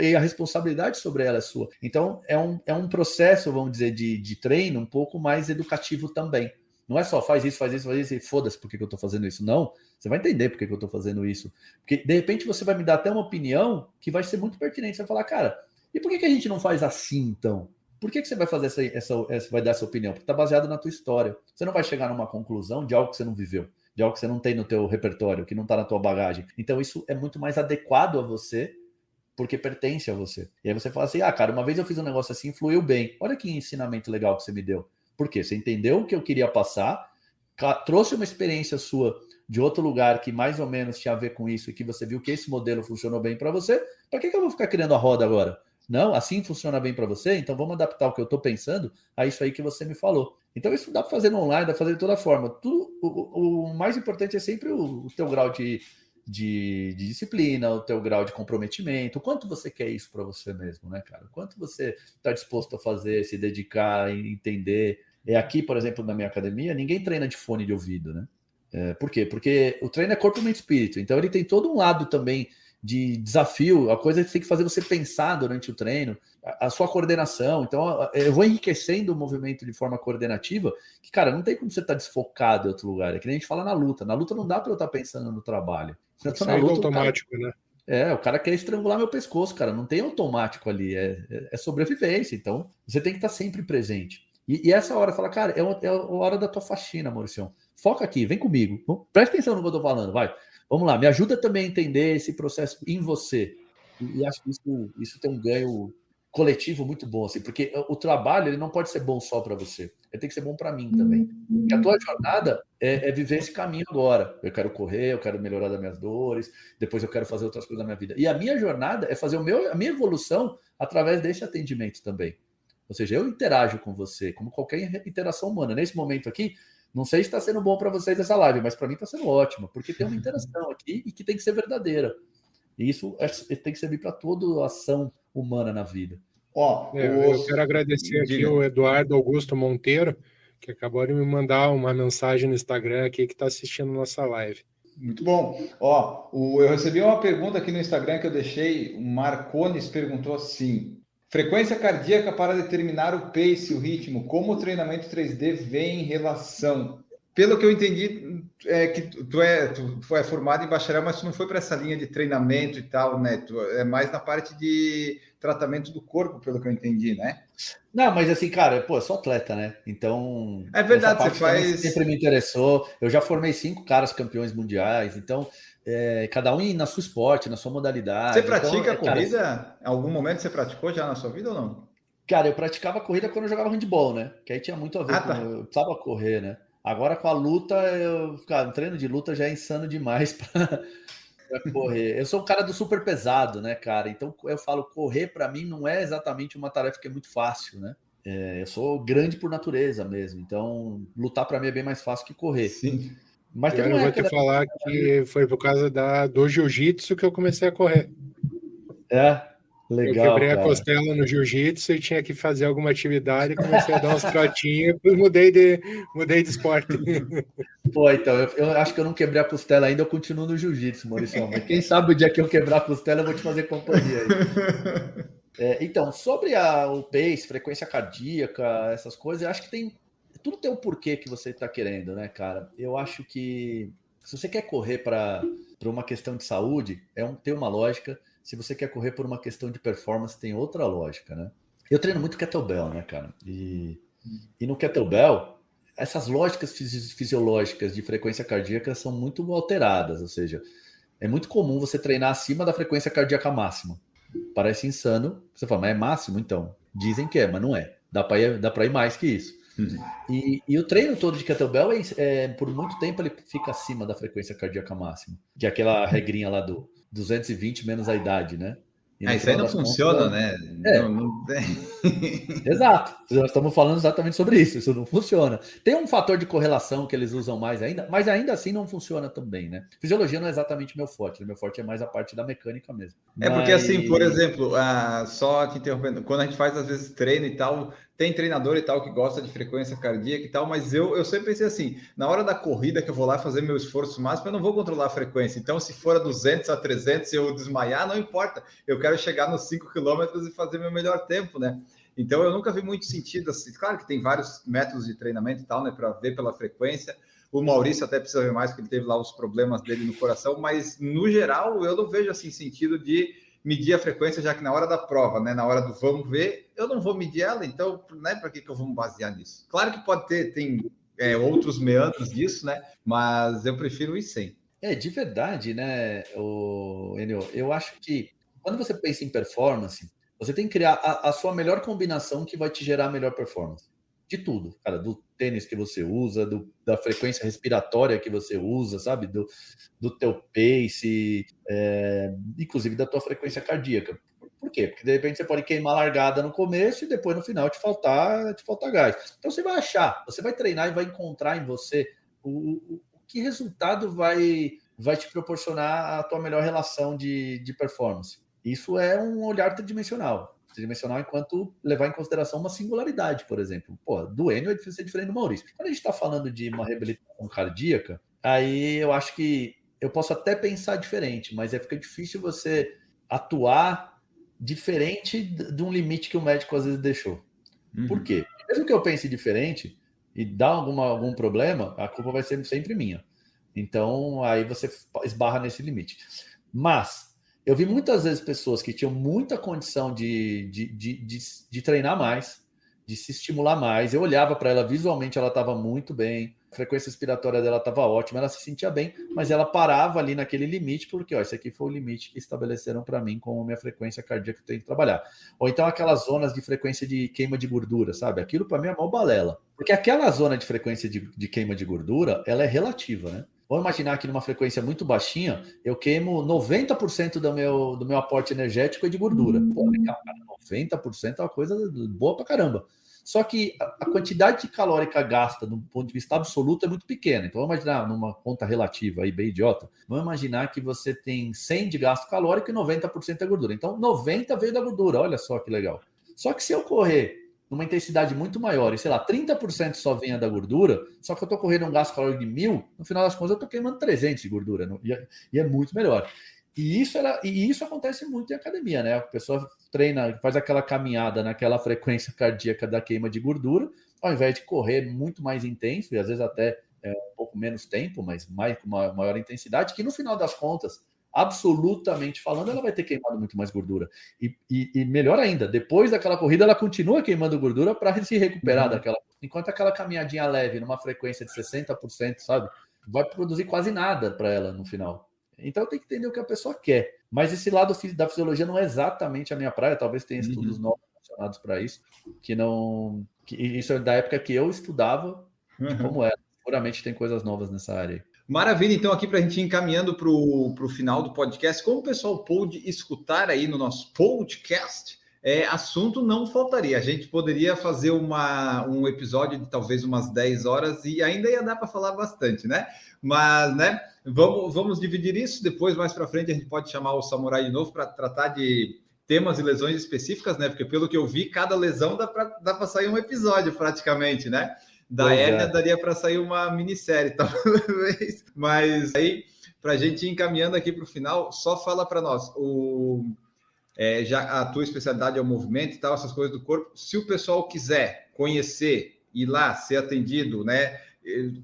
E a responsabilidade sobre ela é sua. Então, é um, é um processo, vamos dizer, de, de treino um pouco mais educativo também. Não é só faz isso, faz isso, faz isso e foda-se por que, que eu estou fazendo isso. Não, você vai entender por que, que eu estou fazendo isso. Porque, de repente, você vai me dar até uma opinião que vai ser muito pertinente. Você vai falar, cara, e por que, que a gente não faz assim, então? Por que, que você vai fazer essa, essa, essa vai dar essa opinião? Porque está baseado na tua história. Você não vai chegar numa conclusão de algo que você não viveu de algo que você não tem no teu repertório, que não está na tua bagagem. Então isso é muito mais adequado a você, porque pertence a você. E aí você fala assim: "Ah, cara, uma vez eu fiz um negócio assim, fluiu bem. Olha que ensinamento legal que você me deu". Por quê? Você entendeu o que eu queria passar, trouxe uma experiência sua de outro lugar que mais ou menos tinha a ver com isso e que você viu que esse modelo funcionou bem para você. Para que, que eu vou ficar criando a roda agora? Não, assim funciona bem para você, então vamos adaptar o que eu estou pensando a isso aí que você me falou. Então isso dá para fazer no online, dá para fazer de toda forma. O, o, mais importante é sempre o, o teu grau de, de, de, disciplina, o teu grau de comprometimento, o quanto você quer isso para você mesmo, né, cara? O quanto você está disposto a fazer, se dedicar, entender. É aqui, por exemplo, na minha academia, ninguém treina de fone de ouvido, né? É, por quê? Porque o treino é corpo, mente e espírito. Então ele tem todo um lado também de desafio, a coisa que tem que fazer você pensar durante o treino, a, a, sua coordenação. Então, eu vou enriquecendo o movimento de forma coordenativa, que, cara, não tem como você estar tá desfocado em outro lugar. É que nem a gente fala na luta. Na luta não dá para eu estar tá pensando no trabalho. Eu tô na luta, automático, cara, né? É, o cara quer estrangular meu pescoço, cara. Não tem automático ali, é, é, é sobrevivência. Então, você tem que estar tá sempre presente. E, e essa hora, fala, cara, é, é a hora da tua faxina, Maurício. Foca aqui, vem comigo. Presta atenção no que eu tô falando, vai. Vamos lá, me ajuda também a entender esse processo em você. E, e acho que isso, isso tem um ganho coletivo muito bom, assim, porque o trabalho ele não pode ser bom só para você, ele tem que ser bom para mim também. Porque a tua jornada é, é, viver esse caminho agora. Eu quero correr, eu quero melhorar das minhas dores, depois eu quero fazer outras coisas na minha vida. E a minha jornada é fazer o meu, a minha evolução através desse atendimento também. Ou seja, eu interajo com você, como qualquer interação humana. Nesse momento aqui, não sei se está sendo bom para vocês essa live, mas para mim está sendo ótimo, porque tem uma interação aqui e que tem que ser verdadeira. E isso é, tem que servir para toda ação humana na vida. Ó, é, os... Eu quero agradecer aqui o Eduardo Augusto Monteiro, que acabou de me mandar uma mensagem no Instagram aqui que está assistindo nossa live. Muito bom. Ó, o, eu recebi uma pergunta aqui no Instagram que eu deixei. O Marcones perguntou assim: Frequência cardíaca para determinar o pace, o ritmo, como o treinamento 3D vem em relação. Pelo que eu entendi, é que tu é, tu, tu é formado em bacharel, mas tu não foi para essa linha de treinamento e tal, né? Tu é mais na parte de tratamento do corpo, pelo que eu entendi, né? Não, mas assim, cara, pô, eu sou atleta, né? Então. É verdade, você faz. Sempre me interessou. Eu já formei cinco caras campeões mundiais, então é, cada um na sua esporte, na sua modalidade. Você pratica então, corrida? Cara, em algum momento você praticou já na sua vida ou não? Cara, eu praticava corrida quando eu jogava handball, né? Que aí tinha muito a ver ah, com. Tá. Eu precisava correr, né? Agora com a luta, eu, cara, um treino de luta já é insano demais para correr. Eu sou um cara do super pesado, né, cara? Então eu falo, correr para mim não é exatamente uma tarefa que é muito fácil, né? É, eu sou grande por natureza mesmo, então lutar para mim é bem mais fácil que correr. Sim. Mas eu vou te falar que foi por causa da, do jiu-jitsu que eu comecei a correr. É, legal. Eu quebrei cara. a costela no jiu-jitsu e tinha que fazer alguma atividade, comecei a dar uns trotinhos e mudei de, mudei de esporte. Pô, então, eu, eu, acho que eu não quebrei a costela ainda, eu continuo no jiu-jitsu, Maurício. Mas quem sabe o dia que eu quebrar a costela, eu vou te fazer companhia aí. É, então, sobre a, o pace, frequência cardíaca, essas coisas, eu acho que tem. Tudo tem um porquê que você está querendo, né, cara? Eu acho que se você quer correr para uma questão de saúde, é um, tem uma lógica. Se você quer correr por uma questão de performance, tem outra lógica, né? Eu treino muito kettlebell, né, cara? E, e no kettlebell, essas lógicas fisiológicas de frequência cardíaca são muito alteradas, ou seja, é muito comum você treinar acima da frequência cardíaca máxima. Parece insano. Você fala, mas é máximo? Então, dizem que é, mas não é. Dá para ir, dá ir mais que isso. Uhum. E, e, o treino todo de kettlebell, é, é, por muito tempo, ele fica acima da frequência cardíaca máxima. Que é aquela regrinha lá do 220 menos a idade, né? Ah, isso aí não funciona, contas, né? É. Não, não... Exato. Nós estamos falando exatamente sobre isso. Isso não funciona. Tem um fator de correlação que eles usam mais ainda, mas ainda assim não funciona também, né? Fisiologia não é exatamente meu forte. Né? Meu forte é mais a parte da mecânica mesmo. É porque, mas... assim, por exemplo, ah, só te interrompendo, quando a gente faz, às vezes, treino e tal, tem treinador e tal que gosta de frequência cardíaca e tal, mas eu, eu sempre pensei assim, na hora da corrida que eu vou lá fazer meu esforço máximo, eu não vou controlar a frequência. Então, se for a 200 a 300 e eu desmaiar, não importa. Eu quero chegar nos 5 quilômetros e fazer meu melhor tempo, né? Então, eu nunca vi muito sentido assim. Claro que tem vários métodos de treinamento e tal, né, para ver pela frequência. O Maurício até precisa ver mais, porque ele teve lá os problemas dele no coração, mas no geral, eu não vejo assim sentido de medir a frequência, já que na hora da prova, né, na hora do vamos ver, eu não vou medir ela, então, né, para que, que eu vou me basear nisso? Claro que pode ter, tem é, outros meandros disso, né, mas eu prefiro ir sem. É, de verdade, né, o Enio, eu acho que quando você pensa em performance, você tem que criar a, a sua melhor combinação que vai te gerar a melhor performance de tudo, cara, do tênis que você usa, do, da frequência respiratória que você usa, sabe, do, do teu pace, é, inclusive da tua frequência cardíaca. Por quê? Porque de repente você pode queimar largada no começo e depois no final te faltar, te faltar gás. Então você vai achar, você vai treinar e vai encontrar em você o, o, o que resultado vai, vai te proporcionar a tua melhor relação de, de performance. Isso é um olhar tridimensional tridimensional enquanto levar em consideração uma singularidade, por exemplo. Pô, do Enio é ser diferente do Maurício. Quando a gente está falando de uma reabilitação cardíaca, aí eu acho que eu posso até pensar diferente, mas é fica difícil você atuar diferente de um limite que o médico às vezes deixou. Uhum. Por quê? Mesmo que eu pense diferente e dá alguma, algum problema, a culpa vai ser sempre minha. Então, aí você esbarra nesse limite. Mas, eu vi muitas vezes pessoas que tinham muita condição de, de, de, de, de treinar mais, de se estimular mais. Eu olhava para ela visualmente, ela estava muito bem, a frequência respiratória dela estava ótima, ela se sentia bem, mas ela parava ali naquele limite, porque ó, esse aqui foi o limite que estabeleceram para mim com minha frequência cardíaca que eu tenho que trabalhar. Ou então aquelas zonas de frequência de queima de gordura, sabe? Aquilo para mim é uma balela. Porque aquela zona de frequência de, de queima de gordura, ela é relativa, né? Vamos imaginar que numa frequência muito baixinha, eu queimo 90% do meu, do meu aporte energético é de gordura. Pô, legal, cara, 90% é uma coisa boa pra caramba. Só que a quantidade de calórica gasta, do ponto de vista absoluto, é muito pequena. Então, vamos imaginar, numa conta relativa aí, bem idiota, vamos imaginar que você tem 100 de gasto calórico e 90% é gordura. Então, 90 veio da gordura, olha só que legal. Só que se eu correr numa intensidade muito maior, e sei lá, 30% só venha da gordura, só que eu estou correndo um gasto calórico de mil, no final das contas eu estou queimando 300 de gordura, e é, e é muito melhor. E isso, era, e isso acontece muito em academia, né? A pessoa treina, faz aquela caminhada naquela frequência cardíaca da queima de gordura, ao invés de correr muito mais intenso, e às vezes até é, um pouco menos tempo, mas mais, com maior intensidade, que no final das contas absolutamente falando, ela vai ter queimado muito mais gordura. E, e, e melhor ainda, depois daquela corrida, ela continua queimando gordura para se recuperar uhum. daquela. Enquanto aquela caminhadinha leve, numa frequência de 60%, sabe? Vai produzir quase nada para ela no final. Então tem que entender o que a pessoa quer. Mas esse lado da fisiologia não é exatamente a minha praia, talvez tenha uhum. estudos uhum. novos relacionados para isso, que não. Que isso é da época que eu estudava, uhum. como era. Seguramente tem coisas novas nessa área. Maravilha, então, aqui para a gente ir encaminhando para o final do podcast, como o pessoal pôde escutar aí no nosso podcast, é, assunto não faltaria. A gente poderia fazer uma, um episódio de talvez umas 10 horas e ainda ia dar para falar bastante, né? Mas, né, vamos, vamos dividir isso. Depois, mais para frente, a gente pode chamar o Samurai de novo para tratar de temas e lesões específicas, né? Porque pelo que eu vi, cada lesão dá para sair um episódio praticamente, né? Da pois hérnia é. daria para sair uma minissérie, talvez. Mas aí, para a gente ir encaminhando aqui para o final, só fala para nós. O, é, já a tua especialidade é o movimento e tal, essas coisas do corpo. Se o pessoal quiser conhecer, ir lá, ser atendido, né?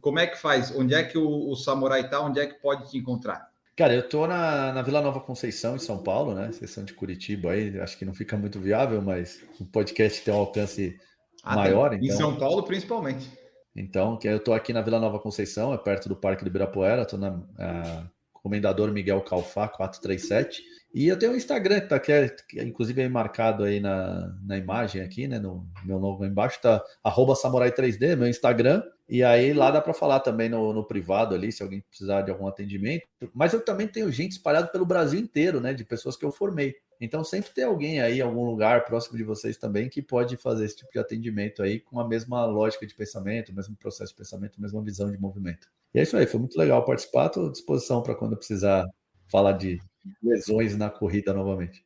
Como é que faz? Onde é que o, o Samurai está? Onde é que pode te encontrar? Cara, eu tô na, na Vila Nova Conceição, em São Paulo, né? Seção de Curitiba aí, acho que não fica muito viável, mas o podcast tem um alcance ah, maior. Então... Em São Paulo, principalmente. Então, que eu estou aqui na Vila Nova Conceição, é perto do Parque do Ibirapuera, estou na uh, Comendador Miguel Calfá 437. E eu tenho um Instagram que tá que é, que é, inclusive é marcado aí na, na imagem aqui, né? No meu logo embaixo, tá arroba Samurai 3D, meu Instagram. E aí lá dá para falar também no, no, privado ali, se alguém precisar de algum atendimento. Mas eu também tenho gente espalhada pelo Brasil inteiro, né? De pessoas que eu formei. Então sempre tem alguém aí, algum lugar próximo de vocês também, que pode fazer esse tipo de atendimento aí com a mesma lógica de pensamento, o mesmo processo de pensamento, a mesma visão de movimento. E é isso aí, foi muito legal participar, estou à disposição para quando precisar falar de lesões na corrida novamente.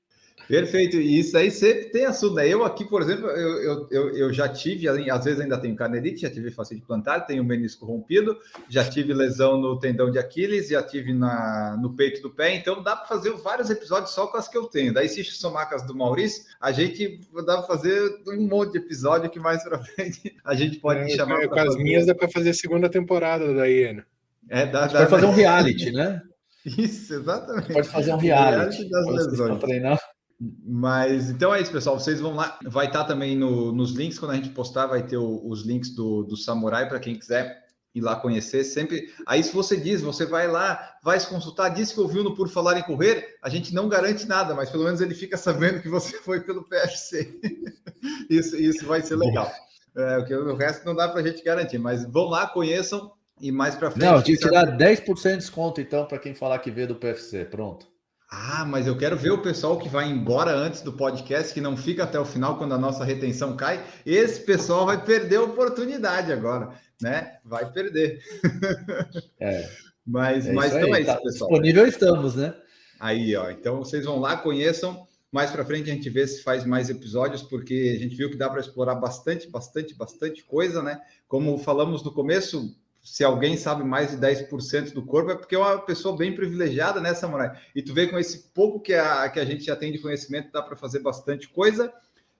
Perfeito, e isso aí sempre tem assunto, né? Eu aqui, por exemplo, eu, eu, eu já tive, às vezes ainda tenho canelite, já tive facete plantar, tenho menisco rompido, já tive lesão no tendão de Aquiles, já tive na, no peito do pé, então dá para fazer vários episódios só com as que eu tenho. Daí, se somar com as do Maurício, a gente dá para fazer um monte de episódio que mais para frente a gente pode é, chamar. É, com as minhas dá para fazer a segunda temporada daí, Ana. É, dá, dá, pode fazer um reality, né? Isso, exatamente. Pode fazer um reality, reality das lesões. treinar. Mas então é isso, pessoal. Vocês vão lá. Vai estar também no, nos links. Quando a gente postar, vai ter o, os links do, do Samurai para quem quiser ir lá conhecer. Sempre. Aí, se você diz, você vai lá, vai se consultar, disse que ouviu no Por Falar em Correr, a gente não garante nada, mas pelo menos ele fica sabendo que você foi pelo PFC. isso, isso vai ser legal. É, o, que, o resto não dá para a gente garantir, mas vão lá, conheçam e mais para frente. Não, tinha que dar 10% de desconto, então, para quem falar que veio do PFC. Pronto. Ah, mas eu quero ver o pessoal que vai embora antes do podcast, que não fica até o final quando a nossa retenção cai. Esse pessoal vai perder a oportunidade agora, né? Vai perder. É. mas, é mas então é isso, tá pessoal. Disponível estamos, né? Aí, ó. Então vocês vão lá, conheçam. Mais para frente a gente vê se faz mais episódios, porque a gente viu que dá para explorar bastante, bastante, bastante coisa, né? Como falamos no começo, se alguém sabe mais de 10% do corpo, é porque é uma pessoa bem privilegiada, né, Samurai? E tu vê com esse pouco que a, que a gente já tem de conhecimento, dá para fazer bastante coisa.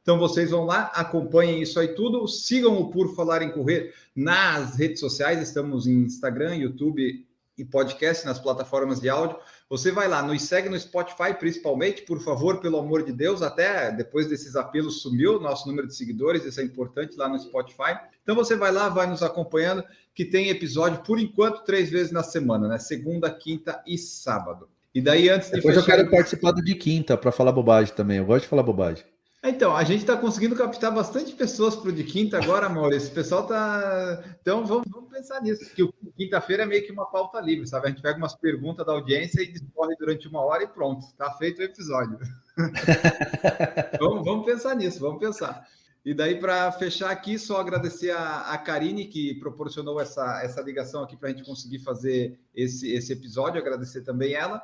Então vocês vão lá, acompanhem isso aí tudo, sigam o Por Falar em Correr nas redes sociais, estamos em Instagram, YouTube e podcast nas plataformas de áudio. Você vai lá, nos segue no Spotify principalmente, por favor, pelo amor de Deus, até depois desses apelos sumiu o nosso número de seguidores, isso é importante lá no Spotify. Então você vai lá, vai nos acompanhando, que tem episódio por enquanto três vezes na semana, né? Segunda, quinta e sábado. E daí antes de Depois fechar... eu quero participar do de quinta para falar bobagem também. Eu gosto de falar bobagem. Então, a gente está conseguindo captar bastante pessoas para o de quinta agora, Maurício. O pessoal está. Então, vamos, vamos, pensar nisso. Que quinta-feira é meio que uma pauta livre, sabe? A gente pega umas perguntas da audiência e discorre durante uma hora e pronto, está feito o episódio. vamos, vamos pensar nisso, vamos pensar. E daí, para fechar aqui, só agradecer a, a Karine, que proporcionou essa, essa ligação aqui para a gente conseguir fazer esse, esse episódio, agradecer também ela.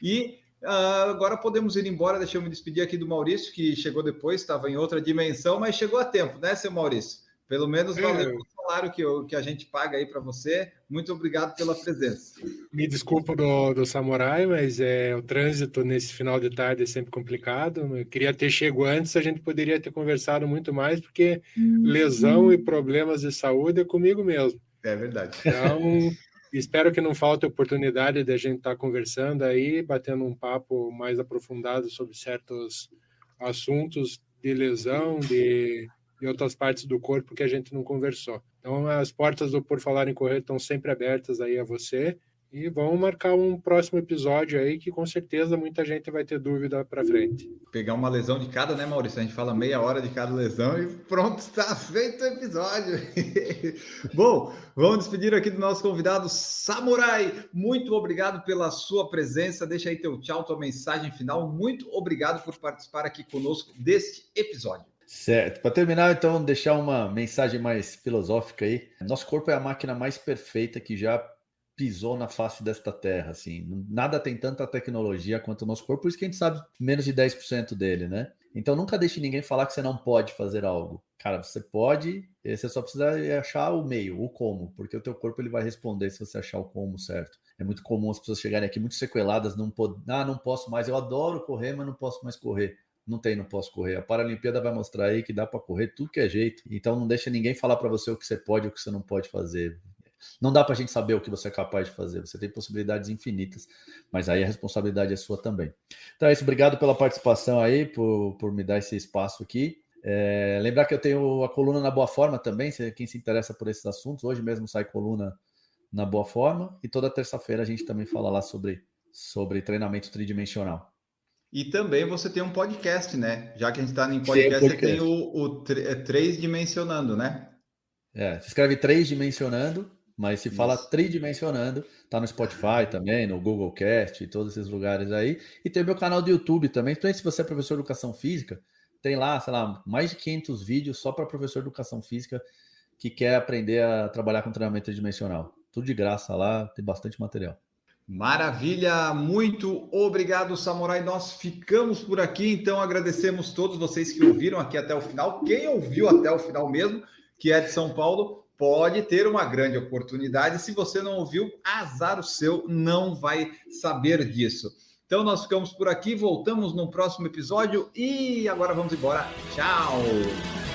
E Uh, agora podemos ir embora. Deixa eu me despedir aqui do Maurício, que chegou depois, estava em outra dimensão, mas chegou a tempo, né, seu Maurício? Pelo menos valeu é. o salário que, eu, que a gente paga aí para você. Muito obrigado pela presença. Me desculpa do, do Samurai, mas é, o trânsito nesse final de tarde é sempre complicado. Eu queria ter chegado antes, a gente poderia ter conversado muito mais, porque hum. lesão e problemas de saúde é comigo mesmo. É verdade. Então, Espero que não falte oportunidade de a gente estar tá conversando aí, batendo um papo mais aprofundado sobre certos assuntos de lesão, de, de outras partes do corpo que a gente não conversou. Então, as portas do Por Falar em Correr estão sempre abertas aí a você E vamos marcar um próximo episódio aí que com certeza muita gente vai ter dúvida para frente. Pegar uma lesão de cada, né, Maurício? A gente fala meia hora de cada lesão e pronto, está feito o episódio. Bom, vamos despedir aqui do nosso convidado Samurai. Muito obrigado pela sua presença. Deixa aí teu tchau, tua mensagem final. Muito obrigado por participar aqui conosco deste episódio. Certo. Para terminar, então, deixar uma mensagem mais filosófica aí. Nosso corpo é a máquina mais perfeita que já pisou na face desta terra, assim. Nada tem tanta tecnologia quanto o nosso corpo, por isso que a gente sabe menos de 10% dele, né? Então nunca deixe ninguém falar que você não pode fazer algo. Cara, você pode, você só precisa achar o meio, o como, porque o teu corpo ele vai responder se você achar o como certo. É muito comum as pessoas chegarem aqui muito sequeladas, não pod... ah, não posso mais, eu adoro correr, mas não posso mais correr. Não tem, não posso correr. A Paralimpíada vai mostrar aí que dá para correr tudo que é jeito. Então não deixa ninguém falar para você o que você pode ou o que você não pode fazer. Não dá para a gente saber o que você é capaz de fazer. Você tem possibilidades infinitas, mas aí a responsabilidade é sua também. Então é isso. Obrigado pela participação aí, por, por me dar esse espaço aqui. É, lembrar que eu tenho a coluna na Boa Forma também, quem se interessa por esses assuntos. Hoje mesmo sai coluna na Boa Forma e toda terça-feira a gente também fala lá sobre, sobre treinamento tridimensional. E também você tem um podcast, né? Já que a gente está em podcast, Sim, podcast, você tem o, o é, Três Dimensionando, né? É, se escreve Três Dimensionando mas se fala Isso. tridimensionando, tá no Spotify também, no Google Cast e todos esses lugares aí. E tem o meu canal do YouTube também. Então, se você é professor de educação física, tem lá, sei lá, mais de 500 vídeos só para professor de educação física que quer aprender a trabalhar com treinamento tridimensional. Tudo de graça lá, tem bastante material. Maravilha, muito obrigado, Samurai. Nós ficamos por aqui, então agradecemos todos vocês que ouviram aqui até o final. Quem ouviu até o final mesmo, que é de São Paulo, pode ter uma grande oportunidade. Se você não ouviu, azar o seu, não vai saber disso. Então nós ficamos por aqui, voltamos no próximo episódio e agora vamos embora. Tchau!